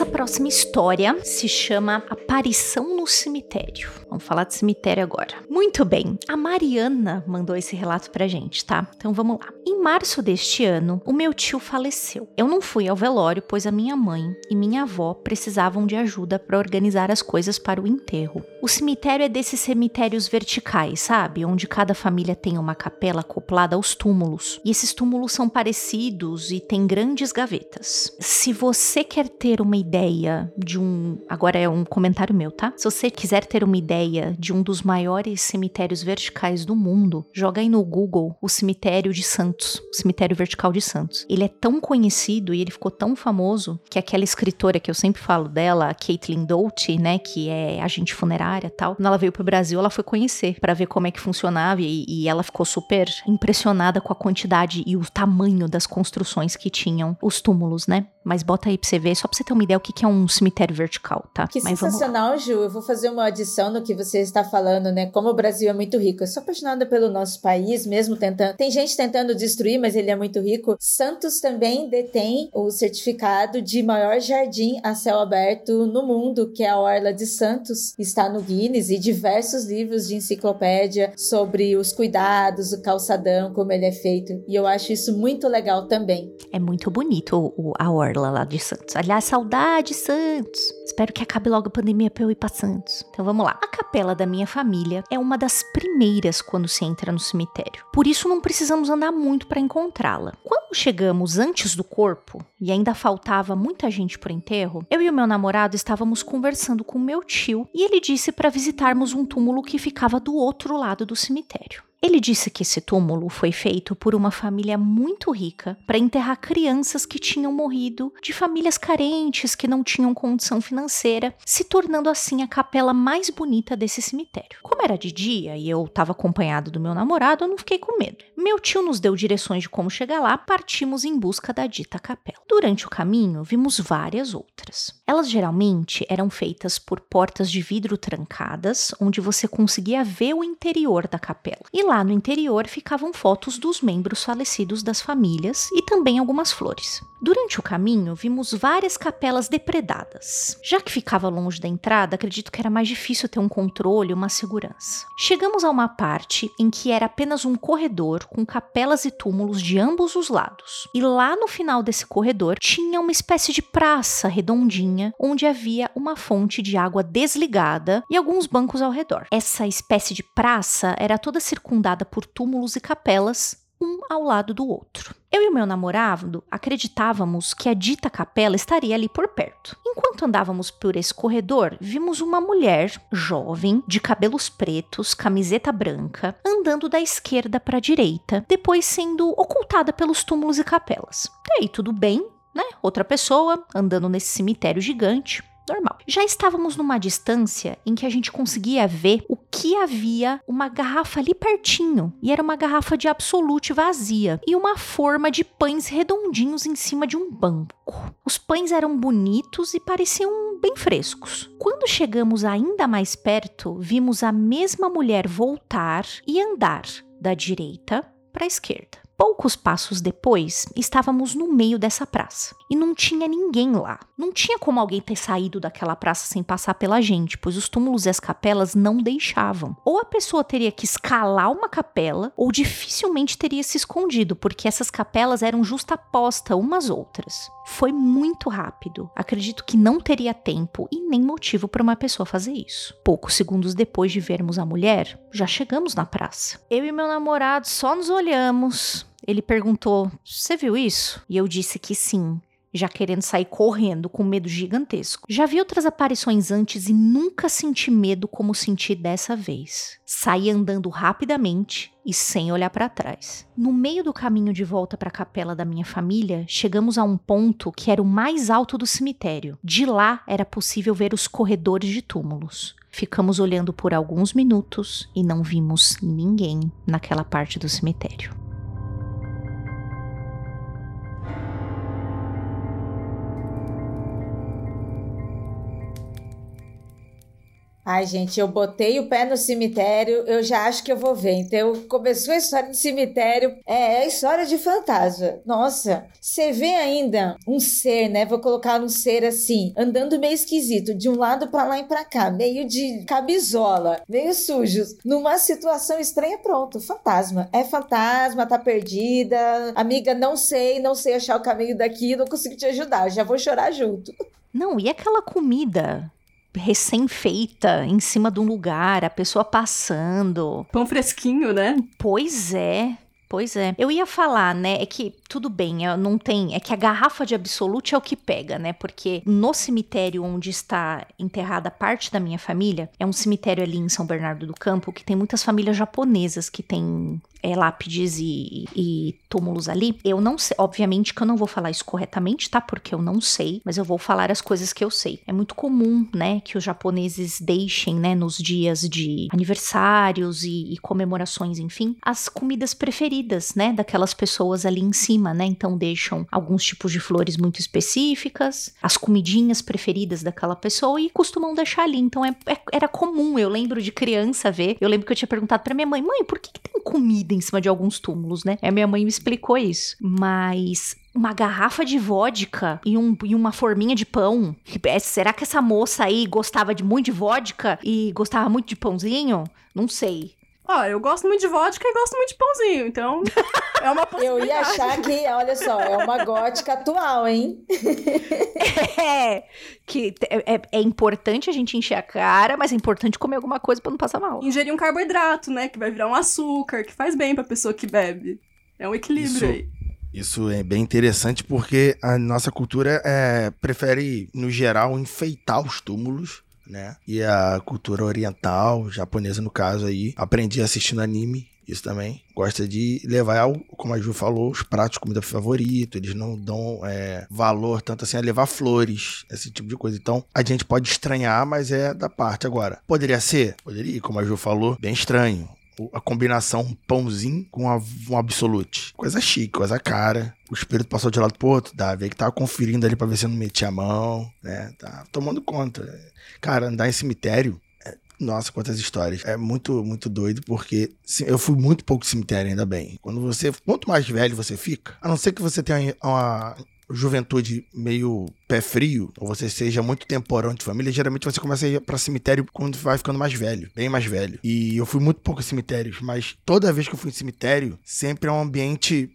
Essa próxima história se chama Aparição no Cemitério. Vamos falar de cemitério agora. Muito bem, a Mariana mandou esse relato pra gente, tá? Então vamos lá. Em março deste ano, o meu tio faleceu. Eu não fui ao velório, pois a minha mãe e minha avó precisavam de ajuda para organizar as coisas para o enterro. O cemitério é desses cemitérios verticais, sabe? Onde cada família tem uma capela acoplada aos túmulos. E esses túmulos são parecidos e têm grandes gavetas. Se você quer ter uma ideia de um. Agora é um comentário meu, tá? Se você quiser ter uma ideia ideia de um dos maiores cemitérios verticais do mundo, joga aí no Google o cemitério de Santos, o cemitério vertical de Santos. Ele é tão conhecido e ele ficou tão famoso que aquela escritora que eu sempre falo dela, a Caitlin Doughty, né, que é agente funerária tal, quando ela veio pro Brasil, ela foi conhecer para ver como é que funcionava e, e ela ficou super impressionada com a quantidade e o tamanho das construções que tinham os túmulos, né? Mas bota aí pra você ver, só pra você ter uma ideia o que é um cemitério vertical, tá? Que Mas sensacional, Ju. Eu vou fazer uma adição no que você está falando, né? Como o Brasil é muito rico. Eu sou apaixonada pelo nosso país, mesmo tentando. Tem gente tentando destruir, mas ele é muito rico. Santos também detém o certificado de maior jardim a céu aberto no mundo, que é a Orla de Santos. Está no Guinness e diversos livros de enciclopédia sobre os cuidados, o calçadão, como ele é feito. E eu acho isso muito legal também. É muito bonito o, a Orla lá de Santos. Aliás, saudade, Santos. Espero que acabe logo a pandemia pra eu ir pra Santos. Então vamos lá. A capela da minha família é uma das primeiras quando se entra no cemitério. Por isso não precisamos andar muito para encontrá-la. Quando chegamos antes do corpo e ainda faltava muita gente pro enterro, eu e o meu namorado estávamos conversando com meu tio e ele disse para visitarmos um túmulo que ficava do outro lado do cemitério. Ele disse que esse túmulo foi feito por uma família muito rica para enterrar crianças que tinham morrido de famílias carentes que não tinham condição financeira, se tornando assim a capela mais bonita desse cemitério. Como era de dia e eu estava acompanhado do meu namorado, eu não fiquei com medo. Meu tio nos deu direções de como chegar lá, partimos em busca da dita capela. Durante o caminho, vimos várias outras. Elas geralmente eram feitas por portas de vidro trancadas, onde você conseguia ver o interior da capela. E lá no interior ficavam fotos dos membros falecidos das famílias e também algumas flores. Durante o caminho, vimos várias capelas depredadas. Já que ficava longe da entrada, acredito que era mais difícil ter um controle uma segurança. Chegamos a uma parte em que era apenas um corredor com capelas e túmulos de ambos os lados. E lá no final desse corredor tinha uma espécie de praça redondinha onde havia uma fonte de água desligada e alguns bancos ao redor. Essa espécie de praça era toda circundada circundada por túmulos e capelas, um ao lado do outro. Eu e o meu namorado acreditávamos que a dita capela estaria ali por perto. Enquanto andávamos por esse corredor, vimos uma mulher jovem, de cabelos pretos, camiseta branca, andando da esquerda para a direita, depois sendo ocultada pelos túmulos e capelas. E aí, tudo bem, né? Outra pessoa andando nesse cemitério gigante, normal. Já estávamos numa distância em que a gente conseguia ver o que havia uma garrafa ali pertinho, e era uma garrafa de absolute vazia e uma forma de pães redondinhos em cima de um banco. Os pães eram bonitos e pareciam bem frescos. Quando chegamos ainda mais perto, vimos a mesma mulher voltar e andar da direita para a esquerda. Poucos passos depois, estávamos no meio dessa praça e não tinha ninguém lá. Não tinha como alguém ter saído daquela praça sem passar pela gente, pois os túmulos e as capelas não deixavam. Ou a pessoa teria que escalar uma capela, ou dificilmente teria se escondido, porque essas capelas eram justapostas umas outras. Foi muito rápido. Acredito que não teria tempo e nem motivo para uma pessoa fazer isso. Poucos segundos depois de vermos a mulher, já chegamos na praça. Eu e meu namorado só nos olhamos ele perguntou: Você viu isso? E eu disse que sim já querendo sair correndo com medo gigantesco. Já vi outras aparições antes e nunca senti medo como senti dessa vez. Saí andando rapidamente e sem olhar para trás. No meio do caminho de volta para a capela da minha família, chegamos a um ponto que era o mais alto do cemitério. De lá era possível ver os corredores de túmulos. Ficamos olhando por alguns minutos e não vimos ninguém naquela parte do cemitério. Ai, gente, eu botei o pé no cemitério, eu já acho que eu vou ver. Então, começou a história do cemitério, é, é história de fantasma. Nossa, você vê ainda um ser, né? Vou colocar um ser assim, andando meio esquisito, de um lado para lá e para cá, meio de camisola, meio sujo, numa situação estranha, pronto, fantasma. É fantasma, tá perdida. Amiga, não sei, não sei achar o caminho daqui, não consigo te ajudar, já vou chorar junto. Não, e aquela comida? Recém-feita em cima de um lugar, a pessoa passando. Pão fresquinho, né? Pois é. Pois é. Eu ia falar, né? É que tudo bem, não tem. É que a garrafa de Absolute é o que pega, né? Porque no cemitério onde está enterrada parte da minha família, é um cemitério ali em São Bernardo do Campo que tem muitas famílias japonesas que têm é, lápides e, e, túmulos ali. Eu não sei, obviamente que eu não vou falar isso corretamente, tá? Porque eu não sei, mas eu vou falar as coisas que eu sei. É muito comum, né, que os japoneses deixem, né, nos dias de aniversários e, e comemorações, enfim, as comidas preferidas, né, daquelas pessoas ali em cima, né? Então deixam alguns tipos de flores muito específicas, as comidinhas preferidas daquela pessoa e costumam deixar ali. Então é, é, era comum, eu lembro de criança ver. Eu lembro que eu tinha perguntado para minha mãe: "Mãe, por que, que tem comida em cima de alguns túmulos, né? A minha mãe me explicou isso. Mas uma garrafa de vodka e, um, e uma forminha de pão. É, será que essa moça aí gostava de muito de vodka e gostava muito de pãozinho? Não sei. Ó, eu gosto muito de vodka e gosto muito de pãozinho, então é uma possibilidade. Eu ia achar que, olha só, é uma gótica atual, hein? é, que é, é, é, importante a gente encher a cara, mas é importante comer alguma coisa para não passar mal. Ingerir um carboidrato, né, que vai virar um açúcar, que faz bem pra pessoa que bebe. É um equilíbrio Isso... aí. Isso é bem interessante porque a nossa cultura é, prefere, no geral, enfeitar os túmulos né? E a cultura oriental, japonesa no caso aí, aprendi assistindo anime, isso também. Gosta de levar, como a Ju falou, os pratos de comida favorito. Eles não dão é, valor tanto assim a levar flores, esse tipo de coisa. Então, a gente pode estranhar, mas é da parte agora. Poderia ser? Poderia, como a Ju falou, bem estranho a combinação pãozinho com um absolute. Coisa chique, coisa cara. O espírito passou de lado pro outro, Davi, que tava conferindo ali pra ver se não metia a mão, né? Tá tomando conta. Cara, andar em cemitério é, nossa, quantas histórias. É muito, muito doido, porque eu fui muito pouco cemitério, ainda bem. Quando você. Quanto mais velho você fica, a não ser que você tenha uma juventude meio pé frio, ou você seja muito temporão de família, geralmente você começa a ir pra cemitério quando vai ficando mais velho, bem mais velho. E eu fui muito pouco em cemitérios, mas toda vez que eu fui em cemitério, sempre é um ambiente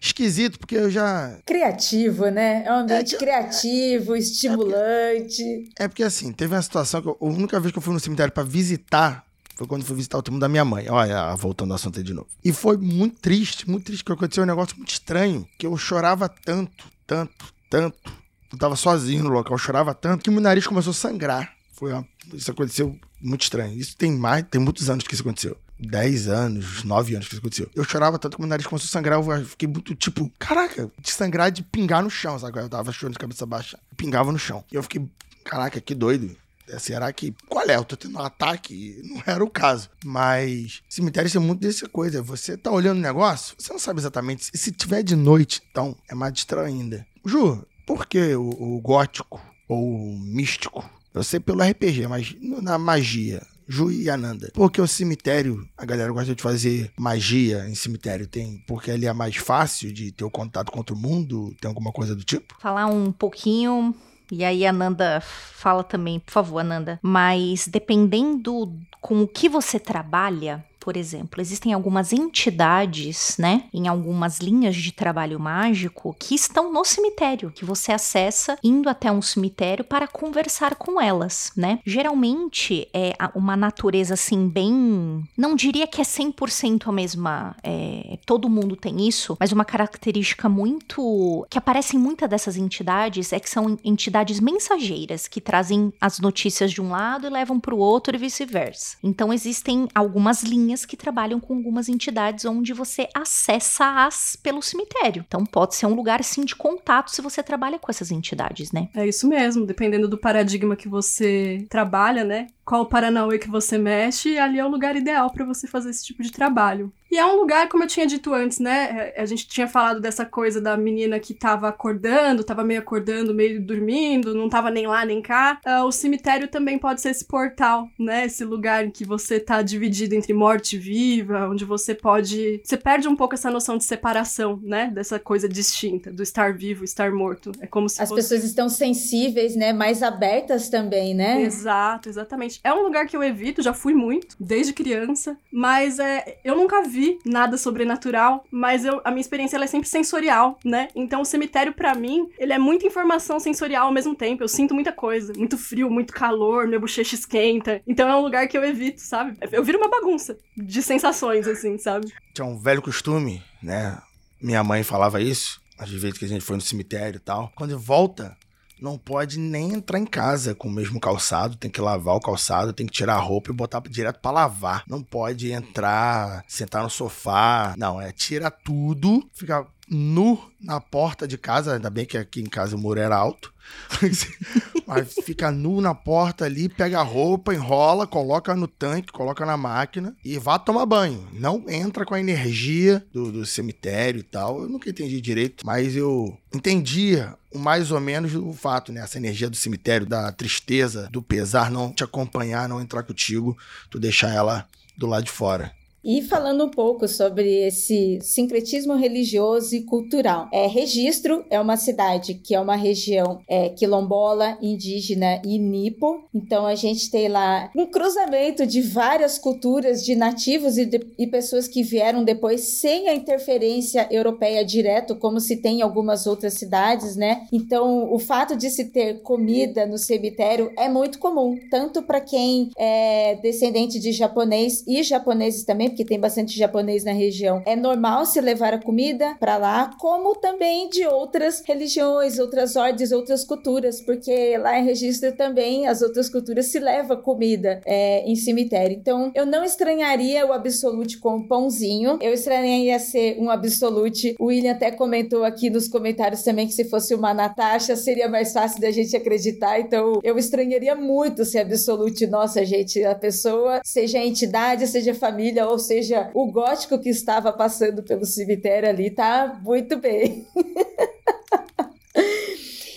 esquisito, porque eu já. Criativo, né? É um ambiente é, criativo, estimulante. É porque, assim, teve uma situação que eu, a única vez que eu fui no cemitério para visitar foi quando fui visitar o túmulo da minha mãe. Olha, voltando ao assunto aí de novo. E foi muito triste, muito triste, porque aconteceu um negócio muito estranho, que eu chorava tanto, tanto, tanto. Eu tava sozinho no local, chorava tanto que meu nariz começou a sangrar. Foi uma... Isso aconteceu muito estranho. Isso tem mais, tem muitos anos que isso aconteceu. 10 anos, 9 anos que isso aconteceu. Eu chorava tanto que meu nariz começou a sangrar, eu fiquei muito, tipo, caraca, de sangrar de pingar no chão, sabe? Eu tava chorando de cabeça baixa, pingava no chão. E eu fiquei, caraca, que doido. É, será que. Qual é? Eu tô tendo um ataque? Não era o caso. Mas cemitério é muito dessa coisa. Você tá olhando o negócio, você não sabe exatamente. Se tiver de noite, então é mais distrai ainda. Ju, por que o, o gótico ou o místico? Eu sei pelo RPG, mas na magia. Ju e Ananda. Porque o cemitério, a galera gosta de fazer magia em cemitério. Tem porque ali é mais fácil de ter o contato com outro mundo? Tem alguma coisa do tipo? Falar um pouquinho e aí a Nanda fala também, por favor, Ananda. Mas dependendo com o que você trabalha, por exemplo, existem algumas entidades, né, em algumas linhas de trabalho mágico que estão no cemitério, que você acessa indo até um cemitério para conversar com elas, né? Geralmente é uma natureza assim bem, não diria que é 100% a mesma, é, todo mundo tem isso, mas uma característica muito que aparece em muitas dessas entidades é que são entidades mensageiras que trazem as notícias de um lado e levam para o outro e vice-versa. Então existem algumas linhas que trabalham com algumas entidades onde você acessa-as pelo cemitério. Então pode ser um lugar sim de contato se você trabalha com essas entidades, né? É isso mesmo, dependendo do paradigma que você trabalha, né? Qual o Paranauê que você mexe, ali é o lugar ideal para você fazer esse tipo de trabalho. E é um lugar, como eu tinha dito antes, né? A gente tinha falado dessa coisa da menina que tava acordando, tava meio acordando, meio dormindo, não tava nem lá nem cá. Uh, o cemitério também pode ser esse portal, né? Esse lugar em que você tá dividido entre morte e viva, onde você pode. Você perde um pouco essa noção de separação, né? Dessa coisa distinta, do estar vivo, estar morto. É como se. As fosse... pessoas estão sensíveis, né? Mais abertas também, né? Exato, exatamente. É um lugar que eu evito, já fui muito, desde criança, mas é, eu nunca vi vi nada sobrenatural, mas eu, a minha experiência é sempre sensorial, né? Então o cemitério para mim, ele é muita informação sensorial ao mesmo tempo. Eu sinto muita coisa, muito frio, muito calor, meu bochecha esquenta. Então é um lugar que eu evito, sabe? Eu viro uma bagunça de sensações assim, sabe? Tinha um velho costume, né? Minha mãe falava isso, às vezes que a gente foi no cemitério e tal. Quando volta, não pode nem entrar em casa com o mesmo calçado, tem que lavar o calçado, tem que tirar a roupa e botar direto para lavar. Não pode entrar, sentar no sofá. Não, é tira tudo, fica nu na porta de casa, ainda bem que aqui em casa o muro era alto. Mas fica nu na porta ali, pega a roupa, enrola, coloca no tanque, coloca na máquina e vá tomar banho. Não entra com a energia do, do cemitério e tal. Eu nunca entendi direito, mas eu entendia mais ou menos o fato, né? Essa energia do cemitério, da tristeza, do pesar, não te acompanhar, não entrar contigo, tu deixar ela do lado de fora. E falando um pouco sobre esse sincretismo religioso e cultural. É, Registro é uma cidade que é uma região é, quilombola, indígena e nipo. Então a gente tem lá um cruzamento de várias culturas de nativos e, de, e pessoas que vieram depois sem a interferência europeia direto, como se tem em algumas outras cidades, né? Então o fato de se ter comida no cemitério é muito comum, tanto para quem é descendente de japonês e japoneses também porque tem bastante japonês na região, é normal se levar a comida para lá, como também de outras religiões, outras ordens, outras culturas, porque lá em registro também as outras culturas se leva comida é, em cemitério. Então eu não estranharia o Absolute com o pãozinho, eu estranharia ser um Absolute. O William até comentou aqui nos comentários também que se fosse uma Natasha seria mais fácil da gente acreditar, então eu estranharia muito se Absolute, nossa gente, a pessoa, seja entidade, seja família ou seja, o gótico que estava passando pelo cemitério ali tá muito bem.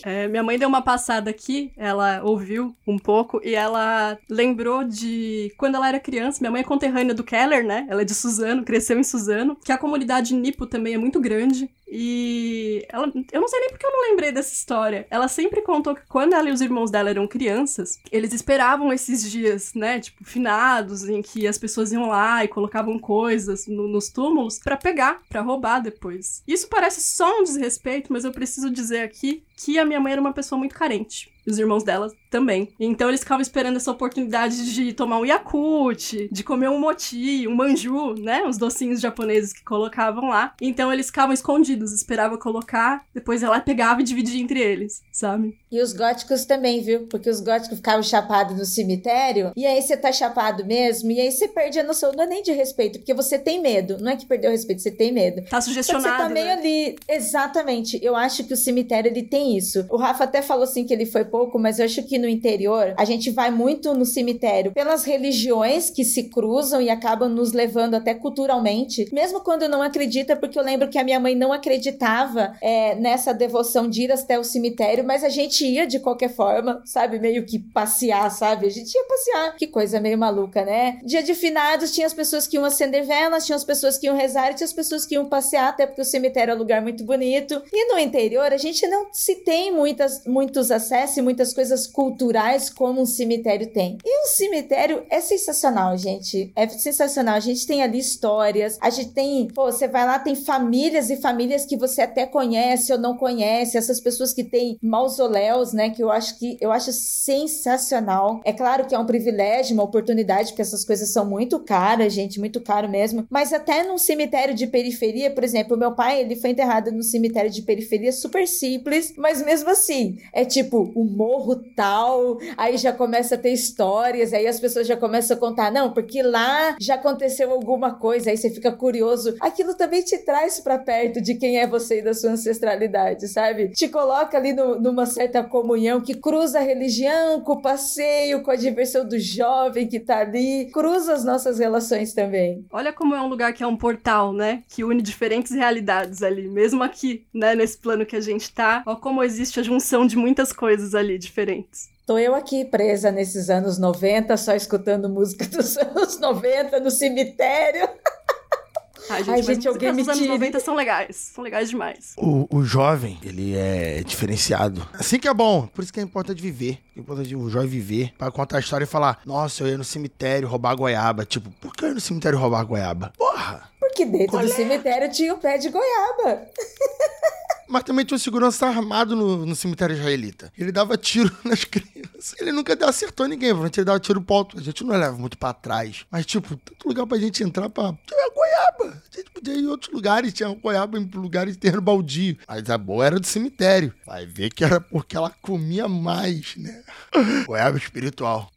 É, minha mãe deu uma passada aqui, ela ouviu um pouco e ela lembrou de quando ela era criança. Minha mãe é conterrânea do Keller, né? Ela é de Suzano, cresceu em Suzano, que a comunidade Nipo também é muito grande. E ela, eu não sei nem porque eu não lembrei dessa história. Ela sempre contou que quando ela e os irmãos dela eram crianças, eles esperavam esses dias, né, tipo, finados, em que as pessoas iam lá e colocavam coisas no, nos túmulos para pegar, para roubar depois. Isso parece só um desrespeito, mas eu preciso dizer aqui que a minha mãe era uma pessoa muito carente e os irmãos dela também. Então eles ficavam esperando essa oportunidade de tomar um Yakult, de comer um moti, um manju, né? Os docinhos japoneses que colocavam lá. Então eles ficavam escondidos, esperavam colocar, depois ela pegava e dividia entre eles, sabe? E os góticos também, viu? Porque os góticos ficavam chapados no cemitério, e aí você tá chapado mesmo, e aí você perde a noção, não é nem de respeito, porque você tem medo. Não é que perdeu o respeito, você tem medo. Tá sugestionado. Você tá meio né? ali. Exatamente. Eu acho que o cemitério ele tem isso. O Rafa até falou assim que ele foi pouco, mas eu acho que no interior, a gente vai muito no cemitério pelas religiões que se cruzam e acabam nos levando até culturalmente, mesmo quando não acredita, porque eu lembro que a minha mãe não acreditava é, nessa devoção de ir até o cemitério, mas a gente ia de qualquer forma, sabe? Meio que passear, sabe? A gente ia passear. Que coisa meio maluca, né? Dia de finados, tinha as pessoas que iam acender velas, tinha as pessoas que iam rezar e tinha as pessoas que iam passear, até porque o cemitério é um lugar muito bonito. E no interior, a gente não se tem muitas, muitos acessos e muitas coisas culturais como um cemitério tem. E um cemitério é sensacional, gente. É sensacional. A gente tem ali histórias, a gente tem, pô, você vai lá, tem famílias e famílias que você até conhece ou não conhece, essas pessoas que têm mausoléus, né, que eu acho que eu acho sensacional. É claro que é um privilégio, uma oportunidade, porque essas coisas são muito caras, gente, muito caro mesmo, mas até num cemitério de periferia, por exemplo, meu pai, ele foi enterrado num cemitério de periferia super simples, mas mesmo assim, é tipo o um morro tal, aí já começa a ter histórias, aí as pessoas já começam a contar, não, porque lá já aconteceu alguma coisa, aí você fica curioso. Aquilo também te traz para perto de quem é você e da sua ancestralidade, sabe? Te coloca ali no, numa certa comunhão que cruza a religião com o passeio, com a diversão do jovem que tá ali, cruza as nossas relações também. Olha como é um lugar que é um portal, né? Que une diferentes realidades ali, mesmo aqui, né? Nesse plano que a gente tá. Olha como existe a junção de muitas coisas ali diferentes. Tô eu aqui presa nesses anos 90, só escutando música dos anos 90 no cemitério. Ai, gente, Ai, gente alguém me anos 90 são legais. São legais demais. O, o jovem, ele é diferenciado. Assim que é bom. Por isso que é importante viver. É importante o jovem viver. Pra contar a história e falar: Nossa, eu ia no cemitério roubar goiaba. Tipo, por que eu ia no cemitério roubar goiaba? Porra! Porque dentro do cemitério tinha o pé de goiaba. Mas também tinha um segurança armado no, no cemitério israelita. Ele dava tiro nas crianças. Ele nunca acertou ninguém, provavelmente ele dava tiro pro alto. A gente não leva muito pra trás. Mas, tipo, tanto lugar pra gente entrar pra. Tinha goiaba. A gente podia ir em outros lugares, tinha goiaba em lugares de terreno baldio. Mas a boa era do cemitério. Vai ver que era porque ela comia mais, né? goiaba espiritual.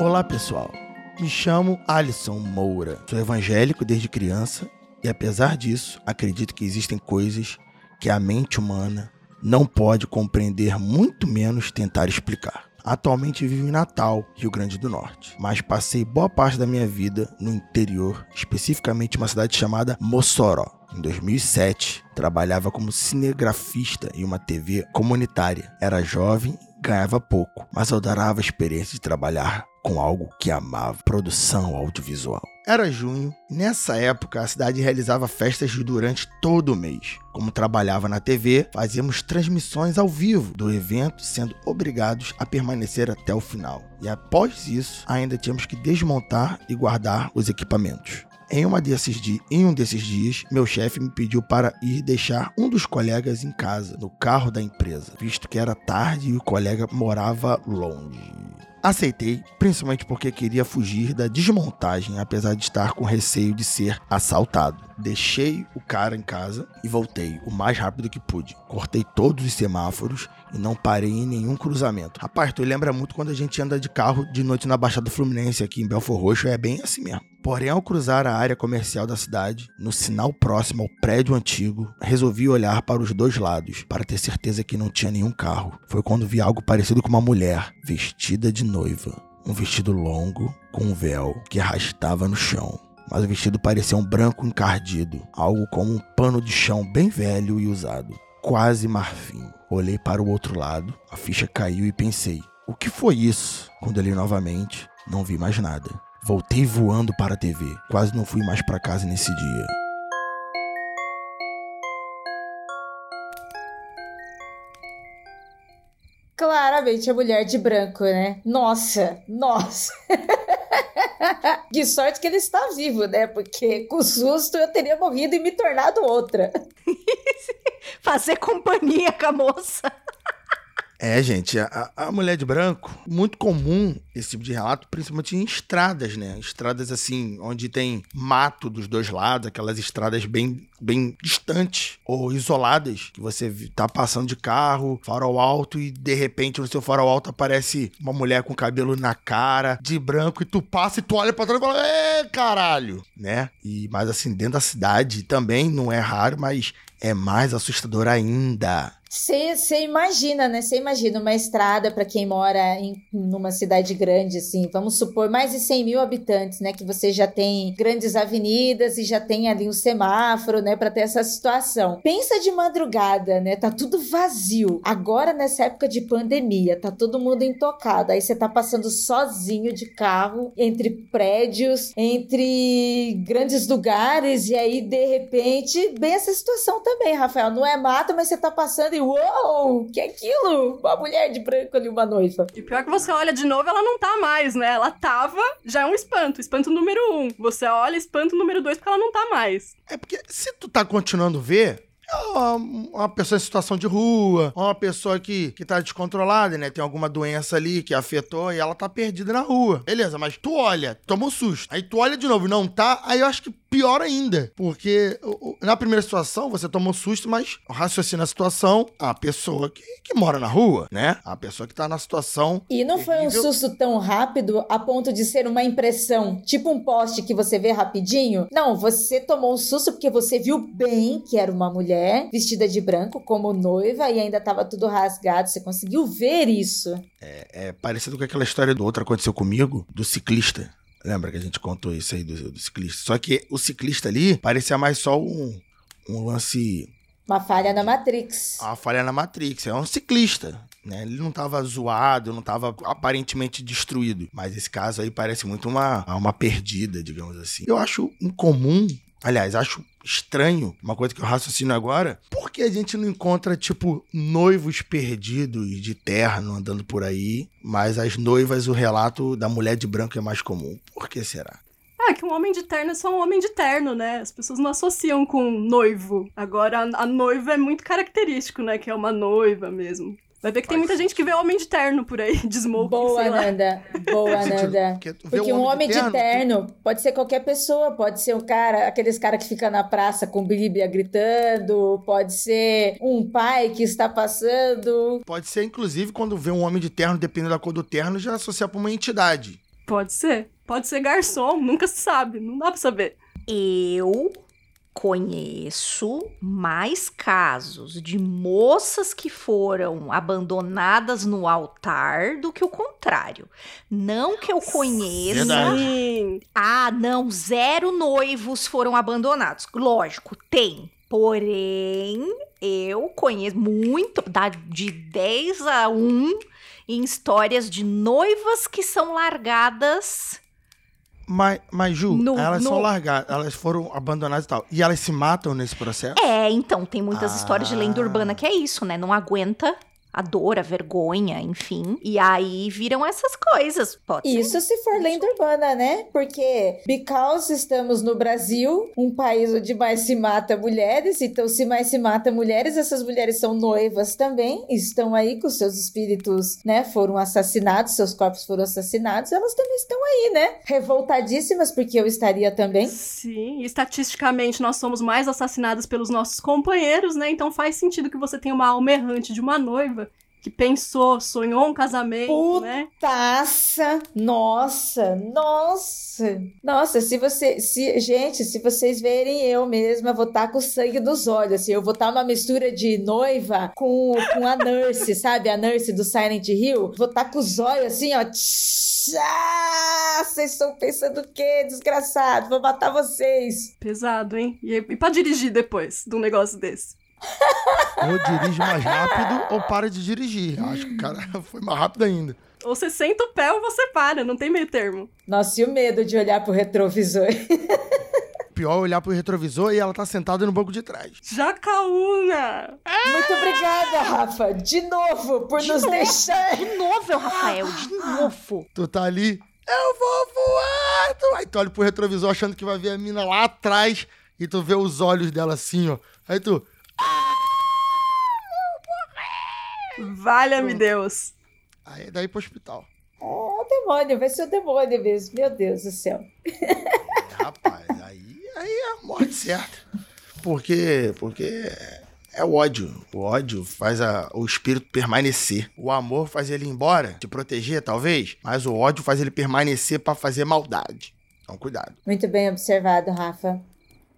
Olá, pessoal. Me chamo Alisson Moura. Sou evangélico desde criança e, apesar disso, acredito que existem coisas que a mente humana não pode compreender, muito menos tentar explicar. Atualmente vivo em Natal, Rio Grande do Norte, mas passei boa parte da minha vida no interior, especificamente uma cidade chamada Mossoró. Em 2007, trabalhava como cinegrafista em uma TV comunitária. Era jovem, ganhava pouco, mas adorava a experiência de trabalhar com algo que amava, produção audiovisual. Era junho e nessa época a cidade realizava festas durante todo o mês. Como trabalhava na TV, fazíamos transmissões ao vivo do evento, sendo obrigados a permanecer até o final. E após isso, ainda tínhamos que desmontar e guardar os equipamentos. Em, uma desses em um desses dias, meu chefe me pediu para ir deixar um dos colegas em casa, no carro da empresa, visto que era tarde e o colega morava longe. Aceitei, principalmente porque queria fugir da desmontagem, apesar de estar com receio de ser assaltado. Deixei o cara em casa e voltei o mais rápido que pude. Cortei todos os semáforos e não parei em nenhum cruzamento. Rapaz, tu lembra muito quando a gente anda de carro de noite na Baixada Fluminense aqui em Belfor Roxo, é bem assim mesmo. Porém, ao cruzar a área comercial da cidade, no sinal próximo ao prédio antigo, resolvi olhar para os dois lados para ter certeza que não tinha nenhum carro. Foi quando vi algo parecido com uma mulher vestida de noiva. Um vestido longo com um véu que arrastava no chão. Mas o vestido parecia um branco encardido, algo como um pano de chão bem velho e usado, quase marfim. Olhei para o outro lado, a ficha caiu e pensei: o que foi isso? Quando olhei novamente, não vi mais nada. Voltei voando para a TV. Quase não fui mais para casa nesse dia. Claramente a mulher de branco, né? Nossa, nossa. que sorte que ele está vivo, né? Porque com susto eu teria morrido e me tornado outra. Fazer companhia com a moça. É, gente, a, a, mulher de branco, muito comum esse tipo de relato, principalmente em estradas, né? Estradas assim, onde tem mato dos dois lados, aquelas estradas bem, bem distantes ou isoladas, que você tá passando de carro, farol alto e de repente no seu farol alto aparece uma mulher com cabelo na cara, de branco, e tu passa e tu olha pra trás e fala, é caralho, né? E mais assim, dentro da cidade também não é raro, mas é mais assustador ainda. Você imagina, né? Você imagina uma estrada para quem mora em numa cidade grande, assim, vamos supor, mais de 100 mil habitantes, né? Que você já tem grandes avenidas e já tem ali um semáforo, né? Para ter essa situação. Pensa de madrugada, né? Tá tudo vazio. Agora, nessa época de pandemia, tá todo mundo intocado. Aí você tá passando sozinho de carro entre prédios, entre grandes lugares, e aí, de repente, bem essa situação também, Rafael. Não é mata, mas você tá passando e uou, que é aquilo? Uma mulher de branco ali, uma noiva. E pior que você olha de novo, ela não tá mais, né? Ela tava, já é um espanto. Espanto número um. Você olha, espanto número dois, porque ela não tá mais. É porque se tu tá continuando a ver, é uma, uma, pessoa em situação de rua, uma pessoa que, que tá descontrolada, né? Tem alguma doença ali que afetou e ela tá perdida na rua. Beleza, mas tu olha, toma um susto. Aí tu olha de novo e não tá, aí eu acho que pior ainda. Porque na primeira situação você tomou susto, mas raciocina a situação a pessoa que, que mora na rua, né? A pessoa que tá na situação. E não foi um susto tão rápido a ponto de ser uma impressão, tipo um poste que você vê rapidinho. Não, você tomou um susto porque você viu bem que era uma mulher vestida de branco como noiva e ainda tava tudo rasgado. Você conseguiu ver isso. É, é parecido com aquela história do outro aconteceu comigo, do ciclista. Lembra que a gente contou isso aí do, do ciclista? Só que o ciclista ali parecia mais só um, um lance. Uma falha na Matrix. Uma falha na Matrix. É um ciclista. Né? Ele não estava zoado, não estava aparentemente destruído. Mas esse caso aí parece muito uma, uma perdida, digamos assim. Eu acho incomum Aliás, acho estranho, uma coisa que eu raciocino agora, por que a gente não encontra, tipo, noivos perdidos de terno andando por aí, mas as noivas, o relato da mulher de branco é mais comum? Por que será? Ah, que um homem de terno é só um homem de terno, né? As pessoas não associam com noivo. Agora, a noiva é muito característico, né? Que é uma noiva mesmo. Vai ver que tem muita gente que vê homem de terno por aí, de smoke, Boa, Nanda. Boa, Nanda. Porque um homem de terno, de terno pode ser qualquer pessoa. Pode ser um cara, aqueles cara que fica na praça com bíblia gritando. Pode ser um pai que está passando. Pode ser, inclusive, quando vê um homem de terno, dependendo da cor do terno, já associar pra uma entidade. Pode ser. Pode ser garçom, nunca se sabe. Não dá pra saber. Eu conheço mais casos de moças que foram abandonadas no altar do que o contrário. Não que eu conheça. Verdade. Ah, não, zero noivos foram abandonados. Lógico, tem. Porém, eu conheço muito, dá de 10 a 1 em histórias de noivas que são largadas mas, mas Ju, no, elas no... são largadas, elas foram abandonadas e tal. E elas se matam nesse processo? É, então, tem muitas ah. histórias de lenda urbana que é isso, né? Não aguenta a dor, a vergonha, enfim. E aí viram essas coisas. Pode Isso ser. se for lenda urbana, né? Porque because estamos no Brasil, um país onde mais se mata mulheres, então se mais se mata mulheres, essas mulheres são noivas também, estão aí com seus espíritos, né? Foram assassinados, seus corpos foram assassinados, elas também estão aí, né? Revoltadíssimas, porque eu estaria também. Sim, estatisticamente nós somos mais assassinadas pelos nossos companheiros, né? Então faz sentido que você tenha uma alma errante de uma noiva que pensou, sonhou um casamento, né? Putaça! Nossa, nossa! Nossa, se você. Se, gente, se vocês verem eu mesma, vou estar tá com sangue nos olhos. Assim, eu vou estar tá uma mistura de noiva com, com a Nurse, sabe? A Nurse do Silent Hill. Vou estar tá com os olhos assim, ó. Ah, vocês estão pensando o quê, desgraçado? Vou matar vocês. Pesado, hein? E, e pra dirigir depois de um negócio desse? Ou dirige mais rápido ou para de dirigir. Acho que o cara foi mais rápido ainda. Ou você senta o pé ou você para, não tem meio termo. Nossa, e o medo de olhar pro retrovisor? Pior é olhar pro retrovisor e ela tá sentada no banco de trás. Jacaúna! Muito obrigada, Rafa, de novo, por de nos novo. deixar. De novo, Rafael, de novo. Tu tá ali, eu vou voar! Tu... Aí tu olha pro retrovisor achando que vai ver a mina lá atrás e tu vê os olhos dela assim, ó. Aí tu, Valha-me Deus. Aí daí pro hospital. É o demônio, vai ser o demônio mesmo. Meu Deus do céu. É, rapaz, aí, aí é a morte certa. Porque, porque é o ódio. O ódio faz a, o espírito permanecer. O amor faz ele ir embora, te proteger, talvez, mas o ódio faz ele permanecer para fazer maldade. Então, cuidado. Muito bem observado, Rafa.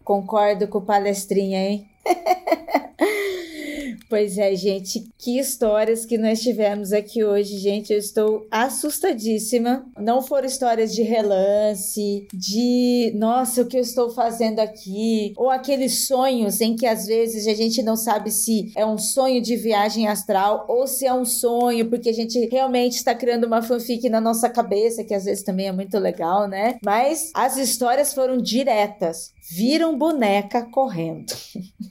Concordo com o palestrinha, hein? Pois é, gente, que histórias que nós tivemos aqui hoje, gente. Eu estou assustadíssima. Não foram histórias de relance, de nossa, o que eu estou fazendo aqui, ou aqueles sonhos em que às vezes a gente não sabe se é um sonho de viagem astral ou se é um sonho porque a gente realmente está criando uma fanfic na nossa cabeça, que às vezes também é muito legal, né? Mas as histórias foram diretas viram boneca correndo.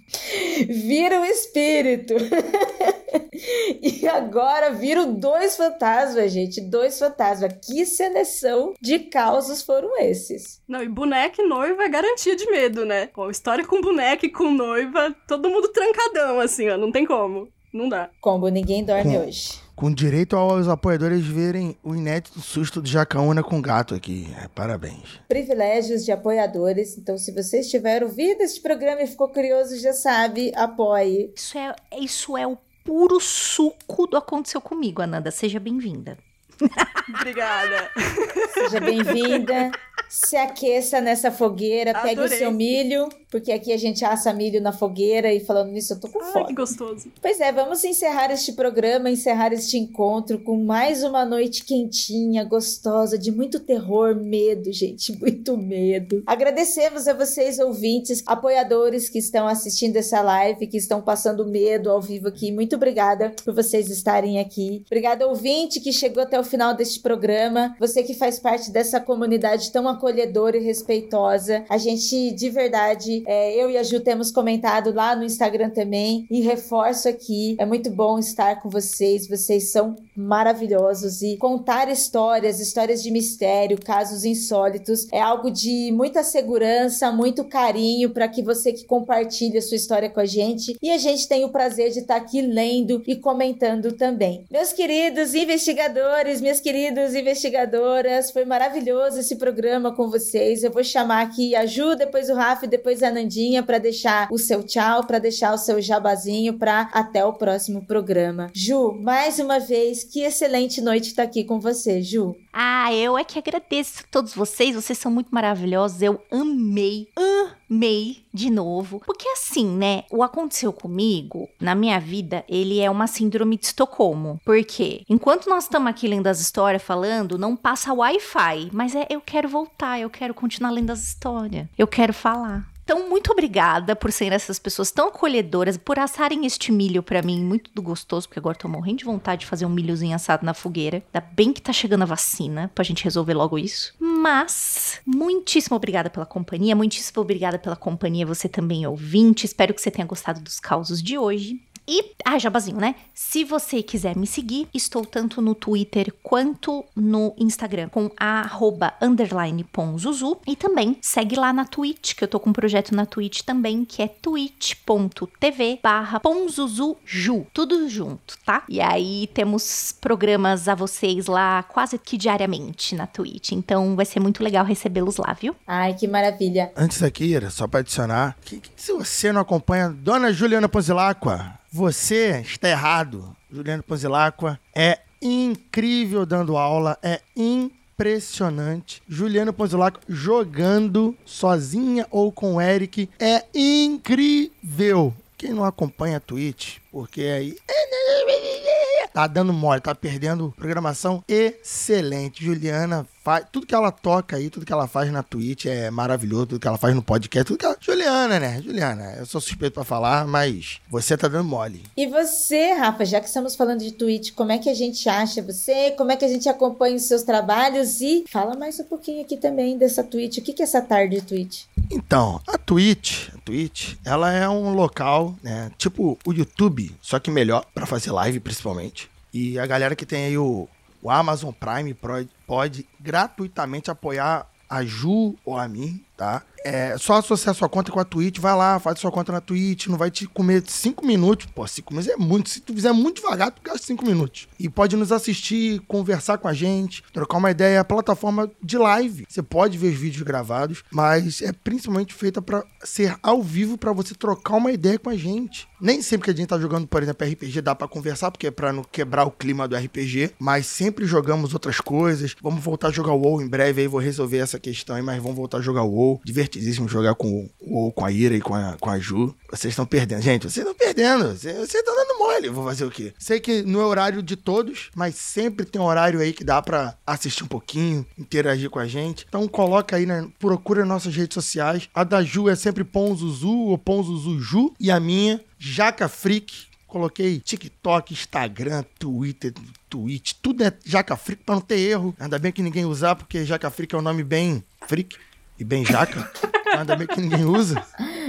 viram espírito. e agora viram dois fantasmas, gente. Dois fantasmas. Que seleção de causos foram esses? Não, e boneca e noiva é garantia de medo, né? Bom, história com boneca e com noiva, todo mundo trancadão, assim, ó. Não tem como. Não dá. Como ninguém dorme com... hoje com direito aos apoiadores verem o inédito susto de Jacaúna com gato aqui. É, parabéns. Privilégios de apoiadores. Então, se você estiver ouvindo este programa e ficou curioso, já sabe, apoie. Isso é, isso é o puro suco do Aconteceu Comigo, Ananda. Seja bem-vinda. Obrigada. Seja bem-vinda. Se aqueça nessa fogueira, Adorei. pegue o seu milho, porque aqui a gente assa milho na fogueira e falando nisso eu tô com Ai, fome. que gostoso. Pois é, vamos encerrar este programa, encerrar este encontro com mais uma noite quentinha, gostosa, de muito terror, medo, gente, muito medo. Agradecemos a vocês ouvintes, apoiadores que estão assistindo essa live, que estão passando medo ao vivo aqui. Muito obrigada por vocês estarem aqui. Obrigada ouvinte que chegou até o final deste programa, você que faz parte dessa comunidade tão acolhedora e respeitosa. A gente, de verdade, é, eu e a Ju temos comentado lá no Instagram também e reforço aqui. É muito bom estar com vocês, vocês são maravilhosos e contar histórias, histórias de mistério, casos insólitos, é algo de muita segurança, muito carinho para que você que compartilha sua história com a gente e a gente tem o prazer de estar aqui lendo e comentando também. Meus queridos investigadores, minhas queridas investigadoras, foi maravilhoso esse programa com vocês. Eu vou chamar aqui a Ju, depois o Rafa e depois a Nandinha para deixar o seu tchau, para deixar o seu jabazinho para até o próximo programa. Ju, mais uma vez, que excelente noite estar aqui com você, Ju. Ah, eu é que agradeço todos vocês, vocês são muito maravilhosos. Eu amei, amei de novo. Porque assim, né? O aconteceu comigo, na minha vida, ele é uma síndrome de Estocolmo. Porque enquanto nós estamos aqui lendo as histórias, falando, não passa Wi-Fi. Mas é, eu quero voltar, eu quero continuar lendo as histórias. Eu quero falar. Então, muito obrigada por serem essas pessoas tão acolhedoras, por assarem este milho para mim, muito do gostoso, porque agora tô morrendo de vontade de fazer um milhozinho assado na fogueira. Ainda bem que tá chegando a vacina, pra gente resolver logo isso. Mas, muitíssimo obrigada pela companhia, muitíssimo obrigada pela companhia, você também ouvinte. Espero que você tenha gostado dos causos de hoje. E, ah, jabazinho, né? Se você quiser me seguir, estou tanto no Twitter quanto no Instagram com a arroba underline ponzuzu. E também segue lá na Twitch, que eu tô com um projeto na Twitch também, que é twitch.tv barra ponzuzuju. Tudo junto, tá? E aí temos programas a vocês lá quase que diariamente na Twitch. Então vai ser muito legal recebê-los lá, viu? Ai, que maravilha. Antes aqui, era só para adicionar, que, que, se você não acompanha Dona Juliana Ponzilacqua, você está errado. Juliano Ponzilacqua é incrível dando aula, é impressionante. Juliano Ponzilacqua jogando sozinha ou com o Eric é incrível. Quem não acompanha a Twitch, porque aí tá dando mole, tá perdendo programação excelente. Juliana faz. Tudo que ela toca aí, tudo que ela faz na Twitch é maravilhoso, tudo que ela faz no podcast, tudo que ela. Juliana, né? Juliana, eu sou suspeito para falar, mas você tá dando mole. E você, Rafa, já que estamos falando de Twitch, como é que a gente acha você? Como é que a gente acompanha os seus trabalhos? E fala mais um pouquinho aqui também dessa Twitch. O que, que é essa tarde de Twitch? Então, a Twitch, a Twitch, ela é um local, né? Tipo o YouTube, só que melhor para fazer live, principalmente. E a galera que tem aí o, o Amazon Prime pode, pode gratuitamente apoiar a Ju ou a mim tá? É só associar sua conta com a Twitch, vai lá, faz sua conta na Twitch, não vai te comer cinco minutos. Pô, cinco minutos é muito. Se tu fizer muito devagar, tu gasta cinco minutos. E pode nos assistir, conversar com a gente, trocar uma ideia. É a plataforma de live. Você pode ver os vídeos gravados, mas é principalmente feita para ser ao vivo para você trocar uma ideia com a gente. Nem sempre que a gente tá jogando, por exemplo, RPG dá para conversar, porque é pra não quebrar o clima do RPG, mas sempre jogamos outras coisas. Vamos voltar a jogar o WoW em breve, aí vou resolver essa questão aí, mas vamos voltar a jogar o WoW. Divertidíssimo jogar com o com a Ira e com a, com a Ju. Vocês estão perdendo. Gente, vocês estão perdendo. Vocês estão dando mole. Vou fazer o quê? Sei que não é horário de todos, mas sempre tem um horário aí que dá para assistir um pouquinho, interagir com a gente. Então coloca aí, procura nossas redes sociais. A da Ju é sempre Ponzuzu ou Ponzuzuju. E a minha Jaca Freak. Coloquei TikTok, Instagram, Twitter, Twitch, tudo é Jaca Freak para não ter erro. Ainda bem que ninguém usar, porque Jaca Freak é um nome bem freak e bem jaca. Ainda bem que ninguém usa.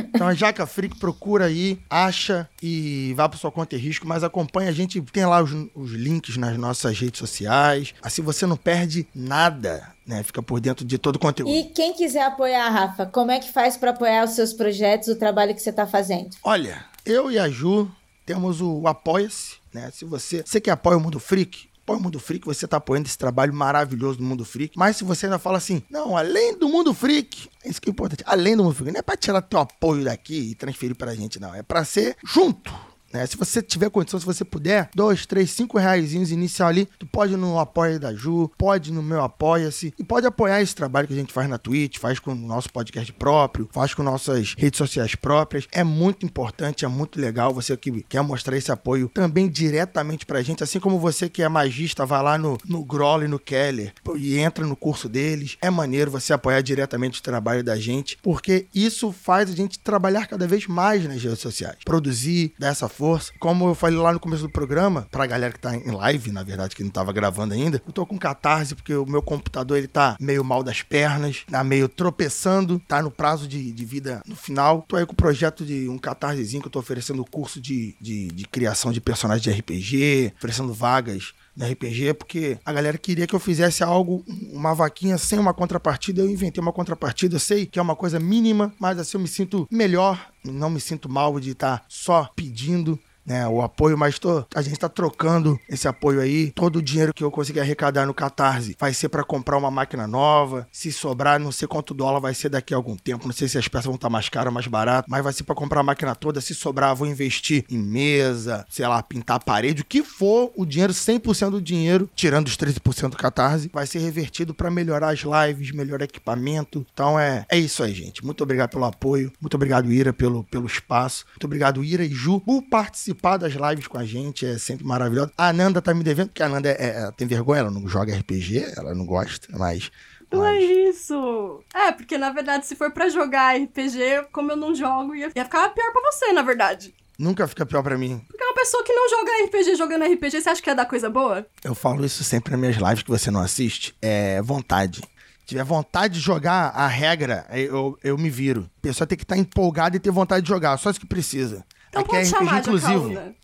Então a Jaca Freak procura aí, acha e vá para sua conta e risco, mas acompanha a gente, tem lá os, os, links nas nossas redes sociais. Assim você não perde nada, né? Fica por dentro de todo o conteúdo. E quem quiser apoiar, Rafa, como é que faz para apoiar os seus projetos, o trabalho que você está fazendo? Olha, eu e a Ju temos o Apoia-se, né? Se você, você que apoia o Mundo Freak, apoia o Mundo Freak, você está apoiando esse trabalho maravilhoso do Mundo Freak. Mas se você ainda fala assim, não, além do Mundo Freak, é isso que é importante, além do Mundo Freak, não é para tirar teu apoio daqui e transferir para a gente, não. É para ser junto né? Se você tiver condição, se você puder, dois, três, cinco reais inicial ali, tu pode ir no apoio da Ju, pode ir no meu Apoia-se e pode apoiar esse trabalho que a gente faz na Twitch, faz com o nosso podcast próprio, faz com nossas redes sociais próprias. É muito importante, é muito legal você que quer mostrar esse apoio também diretamente pra gente, assim como você que é magista, vai lá no, no Groll e no Keller e entra no curso deles. É maneiro você apoiar diretamente o trabalho da gente, porque isso faz a gente trabalhar cada vez mais nas redes sociais, produzir dessa forma força. Como eu falei lá no começo do programa, pra galera que tá em live, na verdade, que não tava gravando ainda, eu tô com catarse porque o meu computador ele tá meio mal das pernas, tá meio tropeçando, tá no prazo de, de vida no final. Tô aí com o projeto de um catarsezinho que eu tô oferecendo curso de, de, de criação de personagens de RPG, oferecendo vagas no RPG, porque a galera queria que eu fizesse algo, uma vaquinha sem uma contrapartida. Eu inventei uma contrapartida, sei que é uma coisa mínima, mas assim eu me sinto melhor, não me sinto mal de estar só pedindo né, o apoio, mas tô, a gente está trocando esse apoio aí. Todo o dinheiro que eu conseguir arrecadar no Catarse vai ser para comprar uma máquina nova. Se sobrar, não sei quanto dólar vai ser daqui a algum tempo. Não sei se as peças vão estar tá mais caras mais baratas, mas vai ser para comprar a máquina toda. Se sobrar, vou investir em mesa, sei lá, pintar a parede, o que for, o dinheiro, 100% do dinheiro, tirando os 13% do Catarse, vai ser revertido para melhorar as lives, melhorar equipamento. Então é, é isso aí, gente. Muito obrigado pelo apoio. Muito obrigado, Ira, pelo, pelo espaço. Muito obrigado, Ira e Ju, por participar participar das lives com a gente, é sempre maravilhoso. A Ananda tá me devendo, porque a Ananda é, é, tem vergonha, ela não joga RPG, ela não gosta, mas. Não é isso. É, porque na verdade, se for para jogar RPG, como eu não jogo, ia, ia ficar pior pra você, na verdade. Nunca fica pior para mim. Porque uma pessoa que não joga RPG jogando RPG, você acha que ia dar coisa boa? Eu falo isso sempre nas minhas lives que você não assiste. É vontade tiver vontade de jogar a regra, eu, eu me viro. A pessoa tem que estar tá empolgada e ter vontade de jogar, só isso que precisa. Então Aqui pode é chamar, inclusivo.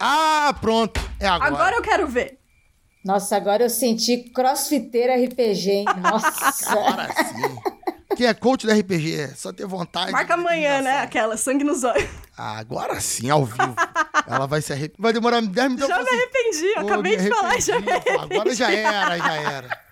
Ah, pronto. É agora. Agora eu quero ver. Nossa, agora eu senti crossfiteira RPG, hein? Nossa. agora sim. Que é coach da RPG, é só ter vontade. Marca amanhã, né? Aquela, sangue nos olhos. Ah, agora sim, ao vivo. Ela vai se arrepender. Vai demorar 10 minutos. Já me arrependi, eu acabei de falar, já me arrependi. Agora já era, já era.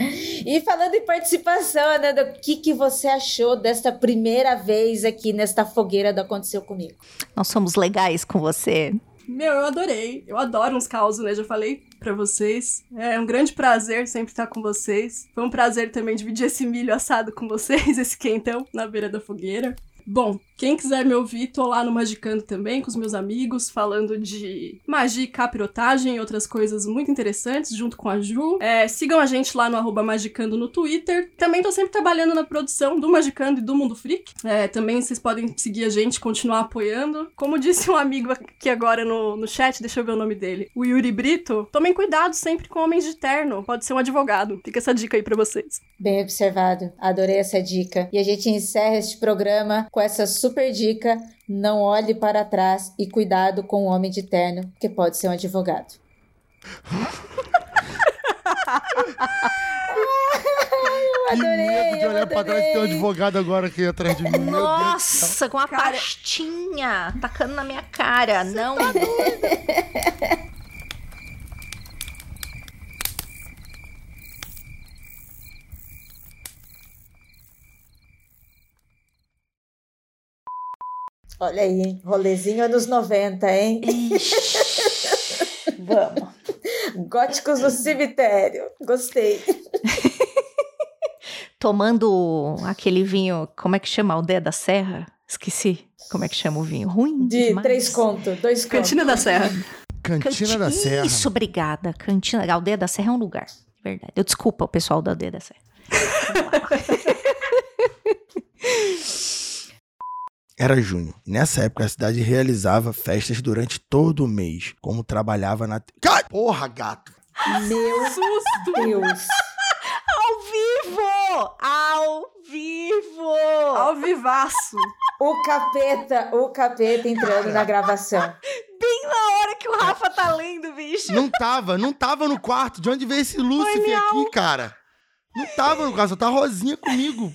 E falando em participação, Ananda, o que, que você achou desta primeira vez aqui nesta fogueira do Aconteceu Comigo? Nós somos legais com você. Meu, eu adorei. Eu adoro uns causos, né? Já falei para vocês. É um grande prazer sempre estar com vocês. Foi um prazer também dividir esse milho assado com vocês, esse quentão na beira da fogueira. Bom, quem quiser me ouvir, tô lá no Magicando também, com os meus amigos, falando de magia e capirotagem e outras coisas muito interessantes, junto com a Ju. É, sigam a gente lá no arroba Magicando no Twitter. Também tô sempre trabalhando na produção do Magicando e do Mundo Freak. É, também vocês podem seguir a gente, continuar apoiando. Como disse um amigo aqui agora no, no chat, deixa eu ver o nome dele, o Yuri Brito, tomem cuidado sempre com homens de terno, pode ser um advogado. Fica essa dica aí pra vocês. Bem observado, adorei essa dica. E a gente encerra este programa com essa super dica: não olhe para trás e cuidado com o homem de terno, que pode ser um advogado. adorei, que medo de olhar pra trás e ter um advogado agora aqui atrás de mim. Nossa, com uma Cara- pastinha tacando na minha cara. Não. Olha aí, hein? rolezinho anos 90, hein? Vamos. Góticos no cemitério. Gostei. Tomando aquele vinho, como é que chama? Aldeia da Serra? Esqueci. Como é que chama o vinho? Ruim? De demais. três contos, dois contos. Cantina da Serra. Cantina da Serra. Isso, obrigada. Cantina. Aldeia da Serra é um lugar. Verdade. Eu desculpa o pessoal da Aldeia da Serra. Era junho. E nessa época a cidade realizava festas durante todo o mês. Como trabalhava na. Cai! Porra, gato! Meu Susto! Deus. Ao vivo! Ao vivo! Ao vivaço. O capeta, o capeta entrando na gravação. Bem na hora que o Rafa tá lendo, bicho. Não tava, não tava no quarto. De onde veio esse Lúcifer aqui, cara? Não tava no quarto, só tá rosinha comigo.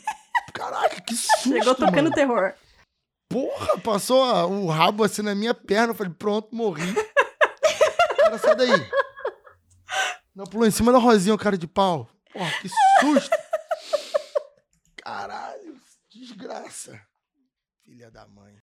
Caraca, que susto, Chegou tocando mano. terror. Porra, passou o rabo assim na minha perna. Eu falei, pronto, morri. Cara, sai daí. Não, pulou em cima da rosinha o cara de pau. Porra, que susto. Caralho, desgraça. Filha da mãe.